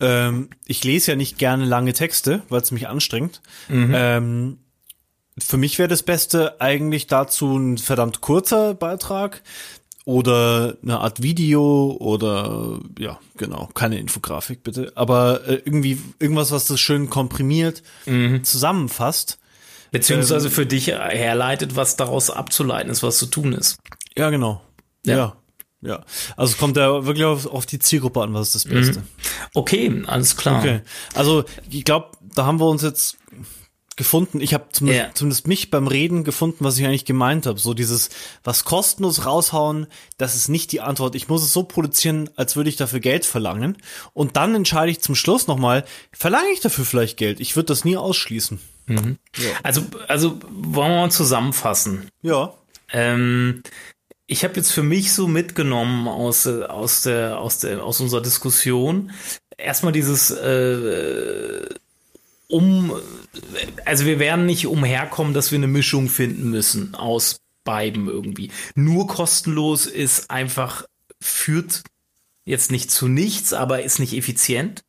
Ähm, ich lese ja nicht gerne lange Texte, weil es mich anstrengt. Mhm. Ähm, für mich wäre das Beste eigentlich dazu ein verdammt kurzer Beitrag oder eine Art Video oder ja, genau, keine Infografik bitte, aber äh, irgendwie irgendwas, was das schön komprimiert mhm. zusammenfasst. Beziehungsweise ähm, für dich herleitet, was daraus abzuleiten ist, was zu tun ist. Ja, genau. Ja. ja. Ja, also es kommt ja wirklich auf, auf die Zielgruppe an, was ist das Beste. Mhm. Okay, alles klar. Okay, also ich glaube, da haben wir uns jetzt gefunden. Ich habe zum, yeah. zumindest mich beim Reden gefunden, was ich eigentlich gemeint habe. So dieses, was kostenlos raushauen, das ist nicht die Antwort. Ich muss es so produzieren, als würde ich dafür Geld verlangen. Und dann entscheide ich zum Schluss nochmal, verlange ich dafür vielleicht Geld? Ich würde das nie ausschließen. Mhm. Ja. Also, also wollen wir mal zusammenfassen. Ja. Ähm, ich habe jetzt für mich so mitgenommen aus, aus, der, aus, der, aus unserer Diskussion erstmal dieses äh, um, also wir werden nicht umherkommen, dass wir eine Mischung finden müssen aus beiden irgendwie. Nur kostenlos ist einfach, führt jetzt nicht zu nichts, aber ist nicht effizient.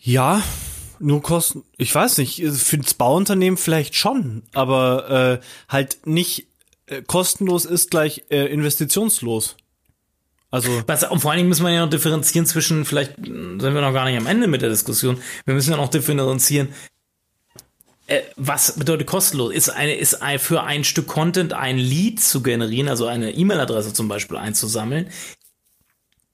Ja, nur kosten, ich weiß nicht, für das Bauunternehmen vielleicht schon, aber äh, halt nicht äh, kostenlos ist gleich äh, investitionslos. Also Was, und vor allen Dingen müssen wir ja noch differenzieren zwischen, vielleicht sind wir noch gar nicht am Ende mit der Diskussion, wir müssen ja noch differenzieren, äh, was bedeutet kostenlos? Ist eine, ist ein, für ein Stück Content ein Lead zu generieren, also eine E-Mail-Adresse zum Beispiel einzusammeln,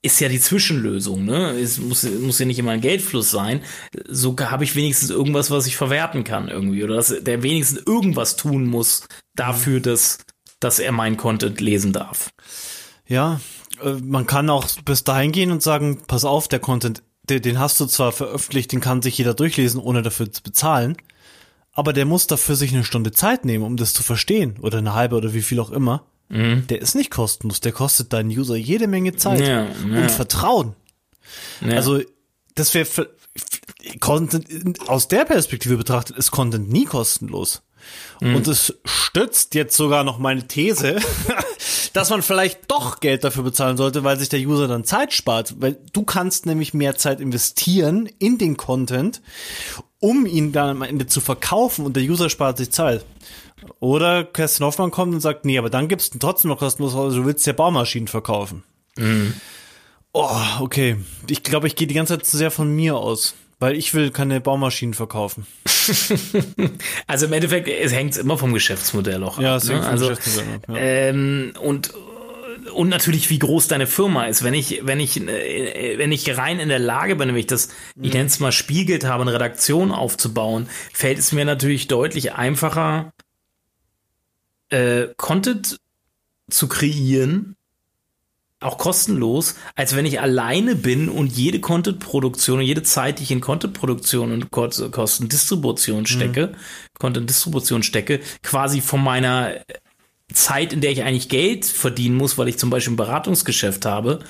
ist ja die Zwischenlösung, ne? Es muss, muss ja nicht immer ein Geldfluss sein. So habe ich wenigstens irgendwas, was ich verwerten kann irgendwie. Oder dass der wenigstens irgendwas tun muss dafür, mhm. dass dass er mein Content lesen darf. Ja, man kann auch bis dahin gehen und sagen, pass auf, der Content, den, den hast du zwar veröffentlicht, den kann sich jeder durchlesen, ohne dafür zu bezahlen, aber der muss dafür sich eine Stunde Zeit nehmen, um das zu verstehen, oder eine halbe oder wie viel auch immer. Mhm. Der ist nicht kostenlos, der kostet deinen User jede Menge Zeit ja, ja. und Vertrauen. Ja. Also, das wäre Content aus der Perspektive betrachtet ist Content nie kostenlos. Mhm. Und es stützt jetzt sogar noch meine These, dass man vielleicht doch Geld dafür bezahlen sollte, weil sich der User dann Zeit spart. Weil du kannst nämlich mehr Zeit investieren in den Content, um ihn dann am Ende zu verkaufen und der User spart sich Zeit. Oder Kerstin Hoffmann kommt und sagt, nee, aber dann gibst du trotzdem noch kostenlos, also du willst ja Baumaschinen verkaufen. Mhm. Oh, okay. Ich glaube, ich gehe die ganze Zeit zu sehr von mir aus. Weil ich will keine Baumaschinen verkaufen. also im Endeffekt, es hängt immer vom Geschäftsmodell auch ja, ab. Ne? Also, Geschäftsmodell ab, ja. ähm, und und natürlich wie groß deine Firma ist. Wenn ich wenn ich äh, wenn ich rein in der Lage bin, wenn ich das mhm. ich nenne es mal spiegelt habe, eine Redaktion aufzubauen, fällt es mir natürlich deutlich einfacher äh, Content zu kreieren auch kostenlos, als wenn ich alleine bin und jede Content-Produktion und jede Zeit, die ich in Content-Produktion und Kostendistribution stecke, mhm. Content-Distribution stecke, quasi von meiner Zeit, in der ich eigentlich Geld verdienen muss, weil ich zum Beispiel ein Beratungsgeschäft habe,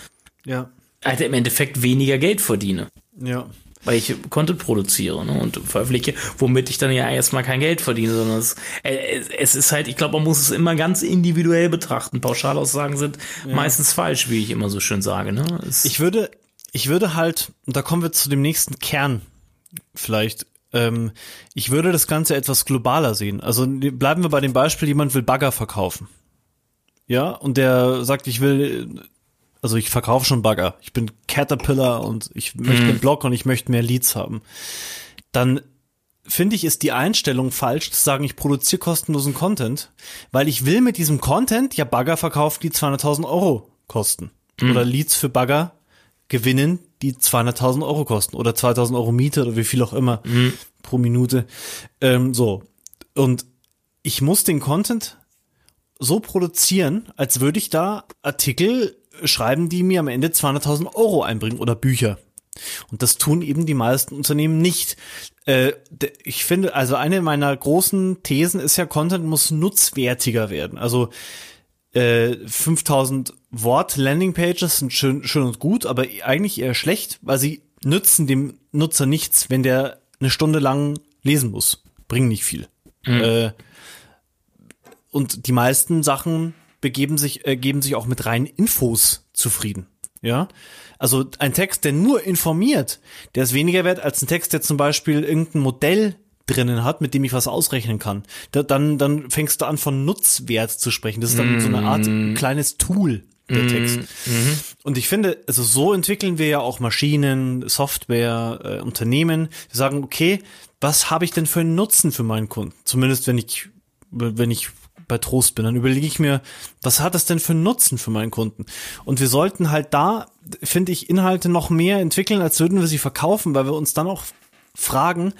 ja. halt im Endeffekt weniger Geld verdiene. Ja weil ich Content produziere ne, und veröffentliche, womit ich dann ja erstmal kein Geld verdiene, sondern es, äh, es ist halt, ich glaube, man muss es immer ganz individuell betrachten. Pauschalaussagen sind ja. meistens falsch, wie ich immer so schön sage. Ne? Es ich würde, ich würde halt, und da kommen wir zu dem nächsten Kern vielleicht. Ähm, ich würde das Ganze etwas globaler sehen. Also bleiben wir bei dem Beispiel, jemand will Bagger verkaufen. Ja, und der sagt, ich will also ich verkaufe schon Bagger. Ich bin Caterpillar und ich möchte mhm. einen Blog und ich möchte mehr Leads haben. Dann finde ich, ist die Einstellung falsch zu sagen, ich produziere kostenlosen Content, weil ich will mit diesem Content ja Bagger verkaufen, die 200.000 Euro kosten. Mhm. Oder Leads für Bagger gewinnen, die 200.000 Euro kosten. Oder 2.000 Euro Miete oder wie viel auch immer mhm. pro Minute. Ähm, so. Und ich muss den Content so produzieren, als würde ich da Artikel schreiben, die mir am Ende 200.000 Euro einbringen oder Bücher. Und das tun eben die meisten Unternehmen nicht. Äh, ich finde, also eine meiner großen Thesen ist ja, Content muss nutzwertiger werden. Also äh, 5000 Wort Landingpages sind schön, schön und gut, aber eigentlich eher schlecht, weil sie nützen dem Nutzer nichts, wenn der eine Stunde lang lesen muss. Bringen nicht viel. Mhm. Äh, und die meisten Sachen begeben sich, äh, geben sich auch mit reinen Infos zufrieden. Ja, also ein Text, der nur informiert, der ist weniger wert als ein Text, der zum Beispiel irgendein Modell drinnen hat, mit dem ich was ausrechnen kann. Da, dann, dann fängst du an von Nutzwert zu sprechen. Das ist dann mm. so eine Art mm. kleines Tool, der mm. Text. -hmm. Und ich finde, also so entwickeln wir ja auch Maschinen, Software, äh, Unternehmen. Die sagen, okay, was habe ich denn für einen Nutzen für meinen Kunden? Zumindest wenn ich, wenn ich bei Trost bin, dann überlege ich mir, was hat das denn für einen Nutzen für meinen Kunden? Und wir sollten halt da, finde ich, Inhalte noch mehr entwickeln, als würden wir sie verkaufen, weil wir uns dann auch fragen,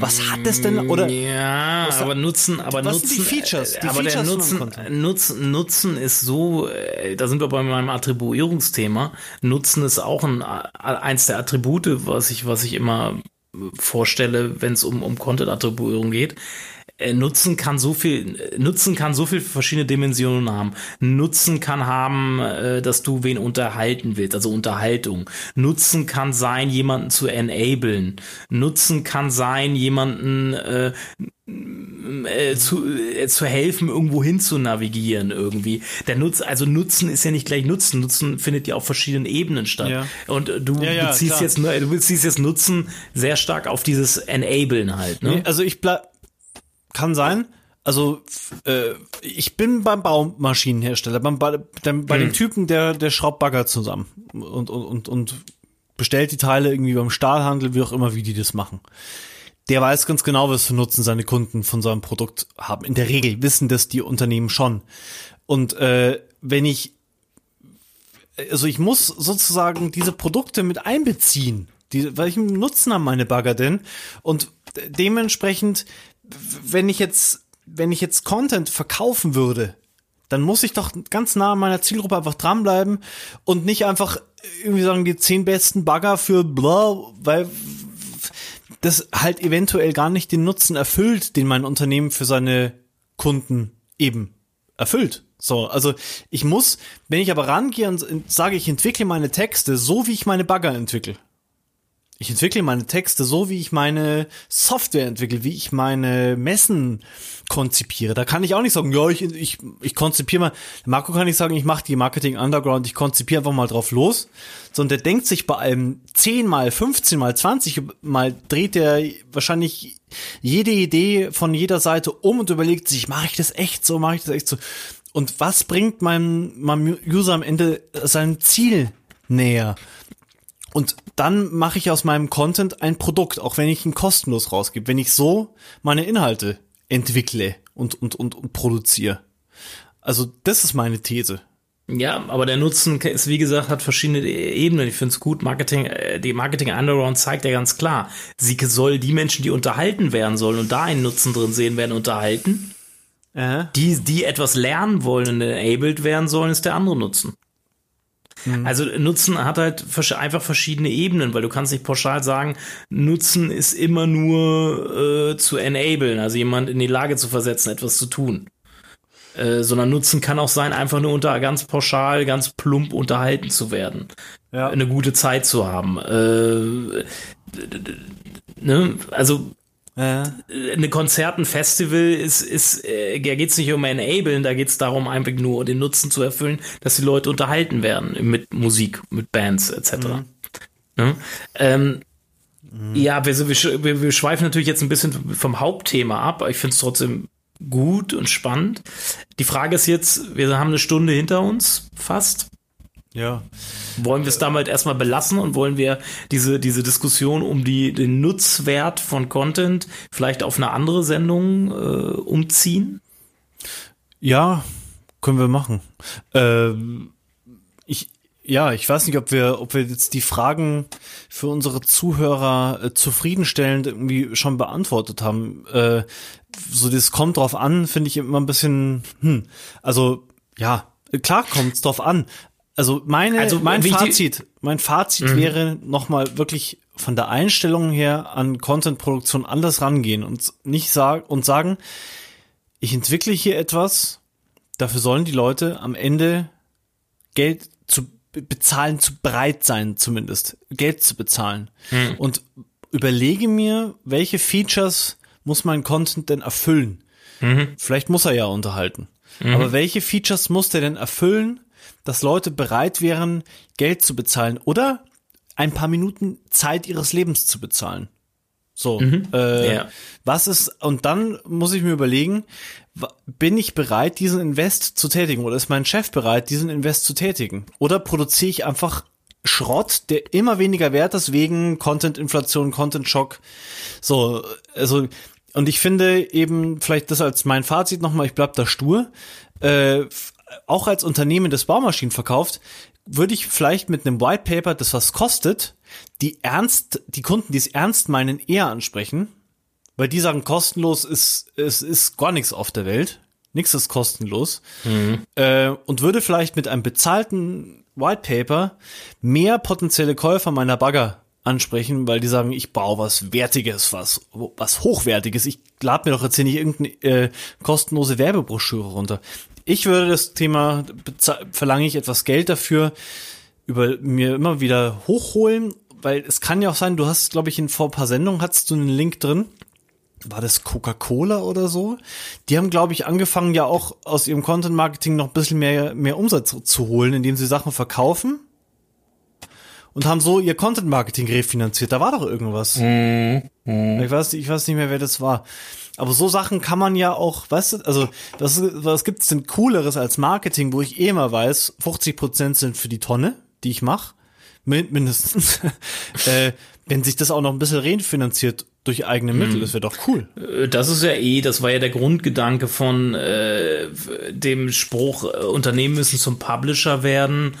was hat es denn oder ja, aber Nutzen, aber was Nutzen, sind die Features? Die aber Features der Nutzen. Nutzen, Nutzen ist so, äh, da sind wir bei meinem Attribuierungsthema. Nutzen ist auch ein, eins der Attribute, was ich, was ich immer vorstelle, wenn es um, um Content-Attribuierung geht. Äh, Nutzen kann so viel, Nutzen kann so viel verschiedene Dimensionen haben. Nutzen kann haben, äh, dass du wen unterhalten willst, also Unterhaltung. Nutzen kann sein, jemanden zu enablen. Nutzen kann sein, jemanden äh, äh, zu, äh, zu helfen, irgendwo hin zu navigieren irgendwie. Der Nutz, also Nutzen ist ja nicht gleich Nutzen. Nutzen findet ja auf verschiedenen Ebenen statt. Ja. Und äh, du Ja, ja, beziehst klar. jetzt nur, du beziehst jetzt Nutzen sehr stark auf dieses Enablen halt. Ne? Nee, also ich bleib, kann sein. Also äh, ich bin beim Baumaschinenhersteller, beim, bei, dem, bei dem Typen, der der schraubt Bagger zusammen und, und und und bestellt die Teile irgendwie beim Stahlhandel, wie auch immer, wie die das machen. Der weiß ganz genau, was für Nutzen seine Kunden von seinem Produkt haben. In der Regel wissen das die Unternehmen schon. Und äh, wenn ich also ich muss sozusagen diese Produkte mit einbeziehen. Die, welchen Nutzen haben meine Bagger denn? Und de- dementsprechend, wenn ich jetzt, wenn ich jetzt Content verkaufen würde, dann muss ich doch ganz nah an meiner Zielgruppe einfach dranbleiben und nicht einfach irgendwie sagen, die zehn besten Bagger für bla, weil das halt eventuell gar nicht den Nutzen erfüllt, den mein Unternehmen für seine Kunden eben erfüllt. So, also ich muss, wenn ich aber rangehe und sage, ich entwickle meine Texte so, wie ich meine Bagger entwickle. Ich entwickle meine Texte so, wie ich meine Software entwickle, wie ich meine Messen konzipiere. Da kann ich auch nicht sagen, ja, ich, ich, ich konzipiere mal. Marco kann nicht sagen, ich mache die Marketing Underground, ich konzipiere einfach mal drauf los. Sondern der denkt sich bei allem 10 mal, 15 mal, 20 mal, dreht er wahrscheinlich jede Idee von jeder Seite um und überlegt sich, mache ich das echt so, mache ich das echt so. Und was bringt meinem, meinem User am Ende seinem Ziel näher? Und dann mache ich aus meinem Content ein Produkt, auch wenn ich ihn kostenlos rausgebe, wenn ich so meine Inhalte entwickle und, und, und, und produziere. Also das ist meine These. Ja, aber der Nutzen ist, wie gesagt, hat verschiedene Ebenen. Ich finde es gut. Marketing, äh, die Marketing Underground zeigt ja ganz klar, sie soll die Menschen, die unterhalten werden sollen und da einen Nutzen drin sehen, werden unterhalten. Äh? Die, die etwas lernen wollen und enabled werden sollen, ist der andere Nutzen. Also Nutzen hat halt einfach verschiedene Ebenen, weil du kannst nicht pauschal sagen, Nutzen ist immer nur äh, zu enablen, also jemand in die Lage zu versetzen, etwas zu tun. Äh, sondern Nutzen kann auch sein, einfach nur unter ganz pauschal, ganz plump unterhalten zu werden. Ja. Eine gute Zeit zu haben. Äh, ne? Also Äh? eine Konzert, ein Festival ist, ist äh, da geht's nicht um Enablen, da geht's darum, einfach nur den Nutzen zu erfüllen, dass die Leute unterhalten werden mit Musik, mit Bands etc. Ne? Ähm, Ja, wir, wir, wir schweifen natürlich jetzt ein bisschen vom Hauptthema ab, aber ich finde es trotzdem gut und spannend. Die Frage ist jetzt, wir haben eine Stunde hinter uns, fast. Ja. Wollen wir es damit erstmal belassen und wollen wir diese, diese Diskussion um die, den Nutzwert von Content vielleicht auf eine andere Sendung äh, umziehen? Ja, können wir machen. Ähm, ich, ja, ich weiß nicht, ob wir, ob wir jetzt die Fragen für unsere Zuhörer äh, zufriedenstellend irgendwie schon beantwortet haben. Äh, so, das kommt drauf an, finde ich immer ein bisschen, hm, also, ja, klar kommt's drauf an. Also meine, Also, mein wichtig- Fazit, mein Fazit wäre nochmal wirklich von der Einstellung her an Content-Produktion anders rangehen und nicht sagen und sagen, ich entwickle hier etwas, dafür sollen die Leute am Ende Geld zu be- bezahlen, zu bereit sein zumindest, Geld zu bezahlen. Und überlege mir, welche Features muss mein Content denn erfüllen? Vielleicht muss er ja unterhalten. Aber welche Features muss der denn erfüllen, dass Leute bereit wären, Geld zu bezahlen oder ein paar Minuten Zeit ihres Lebens zu bezahlen? So, äh, Ja. was ist, und dann muss ich mir überlegen, bin ich bereit, diesen Invest zu tätigen? Oder ist mein Chef bereit, diesen Invest zu tätigen? Oder produziere ich einfach Schrott, der immer weniger wert ist wegen Content-Inflation, Content-Schock? So, also und ich finde eben, vielleicht das als mein Fazit nochmal, ich bleib da stur, äh, auch als Unternehmen, das Baumaschinen verkauft, würde ich vielleicht mit einem White Paper, das was kostet, die ernst, die Kunden, die es ernst meinen, eher ansprechen, weil die sagen, kostenlos ist, es ist gar nichts auf der Welt. Nichts ist kostenlos. Mhm. Äh, und würde vielleicht mit einem bezahlten White Paper mehr potenzielle Käufer meiner Bagger ansprechen, weil die sagen, ich baue was Wertiges, was, was Hochwertiges. Ich lade mir doch jetzt hier nicht irgendeine äh, kostenlose Werbebroschüre runter. Ich würde das Thema, verlange ich etwas Geld dafür, über mir immer wieder hochholen, weil es kann ja auch sein, du hast, glaube ich, in vor ein paar Sendungen hattest du einen Link drin. War das Coca-Cola oder so? Die haben, glaube ich, angefangen, ja auch aus ihrem Content-Marketing noch ein bisschen mehr, mehr Umsatz zu holen, indem sie Sachen verkaufen und haben so ihr Content Marketing refinanziert. Da war doch irgendwas. Mm, mm. Ich weiß, ich weiß nicht mehr, wer das war. Aber so Sachen kann man ja auch, weißt du, also was, was gibt's denn cooleres als Marketing, wo ich eh mal weiß, 50 Prozent sind für die Tonne, die ich mache, mindestens. äh, wenn sich das auch noch ein bisschen refinanziert durch eigene Mittel, mm. das wäre doch cool. Äh, das ist ja eh, das war ja der Grundgedanke von äh, dem Spruch, äh, Unternehmen müssen zum Publisher werden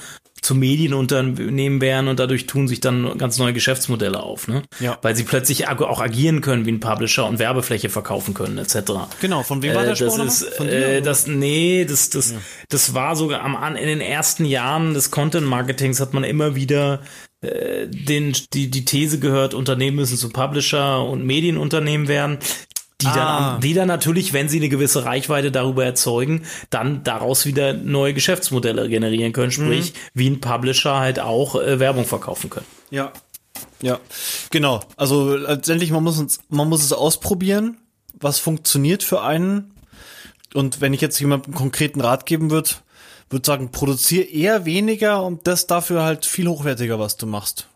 zu Medienunternehmen werden und dadurch tun sich dann ganz neue Geschäftsmodelle auf, ne? Ja. Weil sie plötzlich auch agieren können wie ein Publisher und Werbefläche verkaufen können, etc. Genau, von wem war der äh, das ist, äh, das, nee, das, das, ja. das war sogar am, in den ersten Jahren des Content Marketings hat man immer wieder äh, den, die, die These gehört, Unternehmen müssen zu Publisher und Medienunternehmen werden die ah. dann, die dann natürlich, wenn sie eine gewisse Reichweite darüber erzeugen, dann daraus wieder neue Geschäftsmodelle generieren können, sprich, mhm. wie ein Publisher halt auch äh, Werbung verkaufen können. Ja. Ja, genau. Also letztendlich, man muss uns, man muss es ausprobieren, was funktioniert für einen. Und wenn ich jetzt jemandem einen konkreten Rat geben würde, würde sagen, produziere eher weniger und das dafür halt viel hochwertiger, was du machst.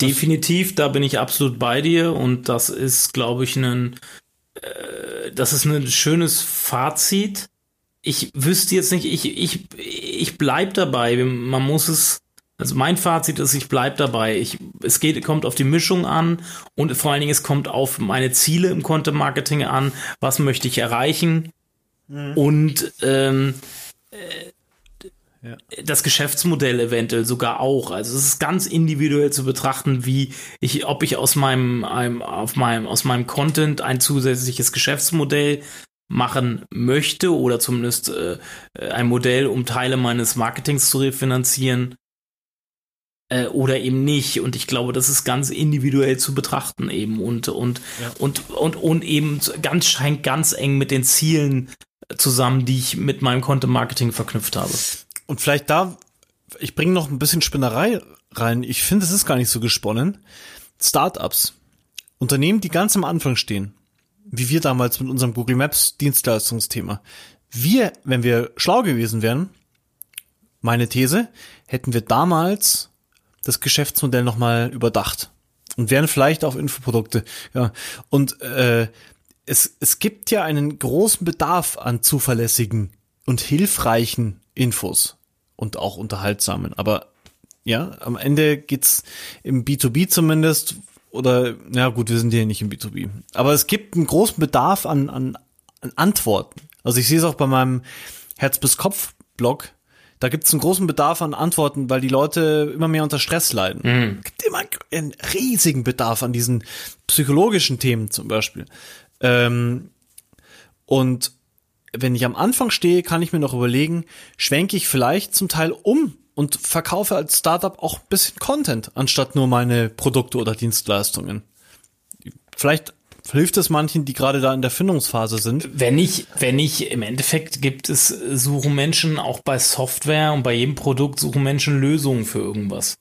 Definitiv, da bin ich absolut bei dir und das ist, glaube ich, ein äh, das ist ein schönes Fazit. Ich wüsste jetzt nicht, ich, ich, ich bleib dabei. Man muss es, also mein Fazit ist, ich bleib dabei. Ich, es geht, kommt auf die Mischung an und vor allen Dingen es kommt auf meine Ziele im Content Marketing an. Was möchte ich erreichen? Mhm. Und ähm, äh, ja. das Geschäftsmodell eventuell sogar auch. Also es ist ganz individuell zu betrachten, wie ich, ob ich aus meinem, einem, auf meinem, aus meinem Content ein zusätzliches Geschäftsmodell machen möchte oder zumindest äh, ein Modell, um Teile meines Marketings zu refinanzieren äh, oder eben nicht. Und ich glaube, das ist ganz individuell zu betrachten eben und und ja. und, und und eben ganz scheint ganz eng mit den Zielen zusammen, die ich mit meinem Content Marketing verknüpft habe. Und vielleicht da, ich bringe noch ein bisschen Spinnerei rein. Ich finde, es ist gar nicht so gesponnen. Startups, Unternehmen, die ganz am Anfang stehen, wie wir damals mit unserem Google Maps Dienstleistungsthema. Wir, wenn wir schlau gewesen wären, meine These, hätten wir damals das Geschäftsmodell nochmal überdacht und wären vielleicht auf Infoprodukte. Ja. Und äh, es, es gibt ja einen großen Bedarf an zuverlässigen und hilfreichen Infos und auch unterhaltsamen. Aber ja, am Ende geht's im B2B zumindest oder ja gut, wir sind hier nicht im B2B. Aber es gibt einen großen Bedarf an, an, an Antworten. Also ich sehe es auch bei meinem Herz bis Kopf Blog. Da gibt es einen großen Bedarf an Antworten, weil die Leute immer mehr unter Stress leiden. Mhm. Es gibt immer einen riesigen Bedarf an diesen psychologischen Themen zum Beispiel. Ähm, und wenn ich am Anfang stehe, kann ich mir noch überlegen, schwenke ich vielleicht zum Teil um und verkaufe als Startup auch ein bisschen Content, anstatt nur meine Produkte oder Dienstleistungen. Vielleicht hilft es manchen, die gerade da in der Findungsphase sind. Wenn ich, wenn ich, im Endeffekt gibt es, suchen Menschen auch bei Software und bei jedem Produkt suchen Menschen Lösungen für irgendwas.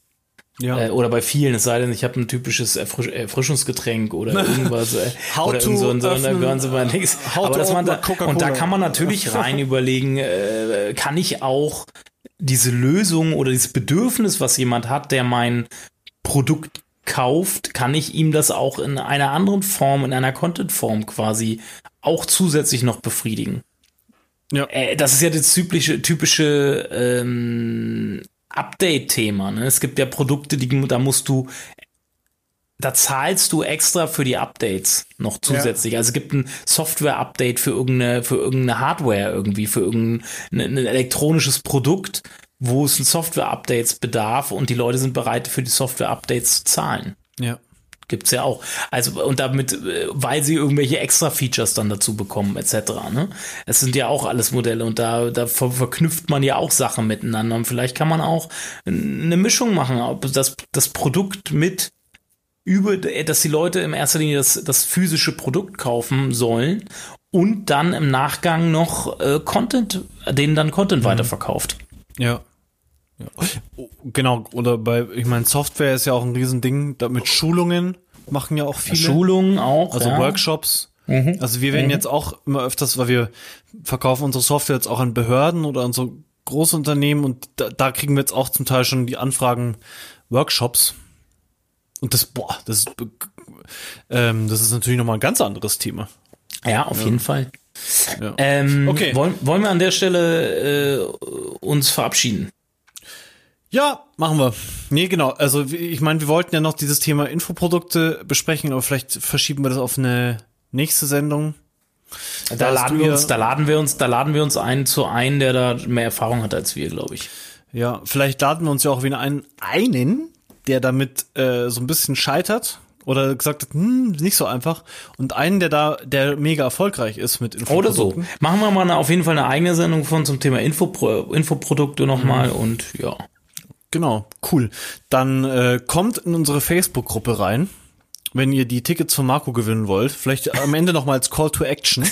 Ja. Äh, oder bei vielen, es sei denn, ich habe ein typisches Erfrisch Erfrischungsgetränk oder irgendwas. Äh, oder irgend so, so, da gehören sie mal nichts. Aber dass man da, und da kann man natürlich rein überlegen, äh, kann ich auch diese Lösung oder dieses Bedürfnis, was jemand hat, der mein Produkt kauft, kann ich ihm das auch in einer anderen Form, in einer Content-Form quasi auch zusätzlich noch befriedigen. Ja. Äh, das ist ja das typische, typische ähm, Update-Thema. Ne? Es gibt ja Produkte, die da musst du da zahlst du extra für die Updates noch zusätzlich. Ja. Also es gibt ein Software-Update für irgendeine, für irgendeine Hardware irgendwie, für irgendein ein elektronisches Produkt, wo es ein Software-Updates bedarf und die Leute sind bereit, für die Software-Updates zu zahlen. Ja. Gibt's ja auch. Also, und damit, äh, weil sie irgendwelche extra Features dann dazu bekommen, etc. Ne? Es sind ja auch alles Modelle und da, da ver verknüpft man ja auch Sachen miteinander. Und vielleicht kann man auch eine Mischung machen, ob das, das Produkt mit über, dass die Leute im erster Linie das, das physische Produkt kaufen sollen und dann im Nachgang noch äh, Content, denen dann Content mhm. weiterverkauft. Ja. Ja. Genau, oder bei, ich meine, Software ist ja auch ein Riesending, damit Schulungen machen ja auch viele. Schulungen auch. Also ja. Workshops. Mhm. Also wir werden mhm. jetzt auch immer öfters, weil wir verkaufen unsere Software jetzt auch an Behörden oder an so Großunternehmen und da, da kriegen wir jetzt auch zum Teil schon die Anfragen Workshops. Und das, boah, das ist, ähm, das ist natürlich nochmal ein ganz anderes Thema. Ja, auf ja. jeden Fall. Ja. Ähm, okay. Wollen, wollen wir an der Stelle äh, uns verabschieden? Ja, machen wir. Nee, genau. Also ich meine, wir wollten ja noch dieses Thema Infoprodukte besprechen, aber vielleicht verschieben wir das auf eine nächste Sendung. Da, da laden wir uns, da laden wir uns, da laden wir uns ein zu einem, der da mehr Erfahrung hat als wir, glaube ich. Ja, vielleicht laden wir uns ja auch wieder einen, einen, der damit äh, so ein bisschen scheitert oder gesagt hat, hm, nicht so einfach. Und einen, der da, der mega erfolgreich ist mit Infoprodukten. Oder so. Machen wir mal eine, auf jeden Fall eine eigene Sendung von zum Thema Infopro Infoprodukte nochmal mhm. und ja. Genau, cool. Dann äh, kommt in unsere Facebook-Gruppe rein, wenn ihr die Tickets von Marco gewinnen wollt. Vielleicht am Ende noch mal als Call to Action.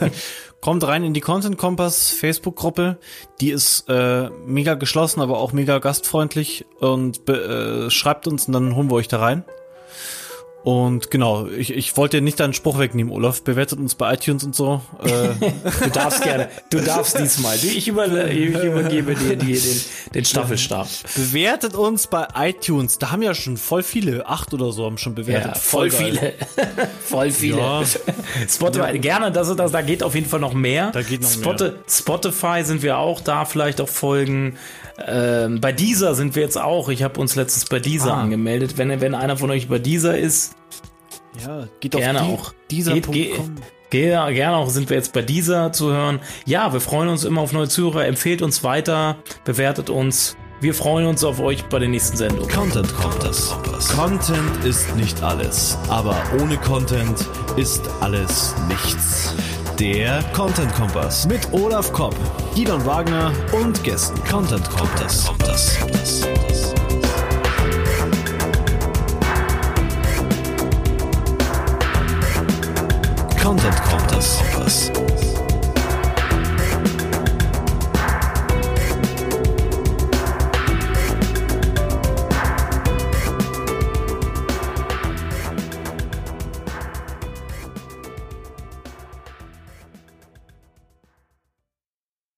kommt rein in die Content Kompass Facebook-Gruppe. Die ist äh, mega geschlossen, aber auch mega gastfreundlich und äh, schreibt uns und dann holen wir euch da rein. Und genau, ich, ich wollte dir nicht deinen Spruch wegnehmen, Olaf. Bewertet uns bei iTunes und so. Äh. du darfst gerne. Du darfst diesmal. Ich, über, ich übergebe dir die, den, den Staffelstab. Bewertet uns bei iTunes. Da haben ja schon voll viele. Acht oder so haben schon bewertet. Ja, voll, voll viele. voll viele. Ja. Spotify, ja. gerne. Das, das, da geht auf jeden Fall noch mehr. Da geht noch Spot mehr. Spotify sind wir auch da. Vielleicht auch Folgen. Ähm, bei dieser sind wir jetzt auch. Ich habe uns letztens bei dieser ah. angemeldet. Wenn, wenn einer von euch bei dieser ist, ja, geht gerne die, auch. Dieser geht, geht, gerne auch sind wir jetzt bei dieser zu hören. Ja, wir freuen uns immer auf neue Zuhörer. Empfehlt uns weiter, bewertet uns. Wir freuen uns auf euch bei der nächsten Sendung. Content Kompass. Content ist nicht alles, aber ohne Content ist alles nichts. Der Content Kompass mit Olaf Kopp, Gidon Wagner und Gästen. Content Kompass. Content Kompass.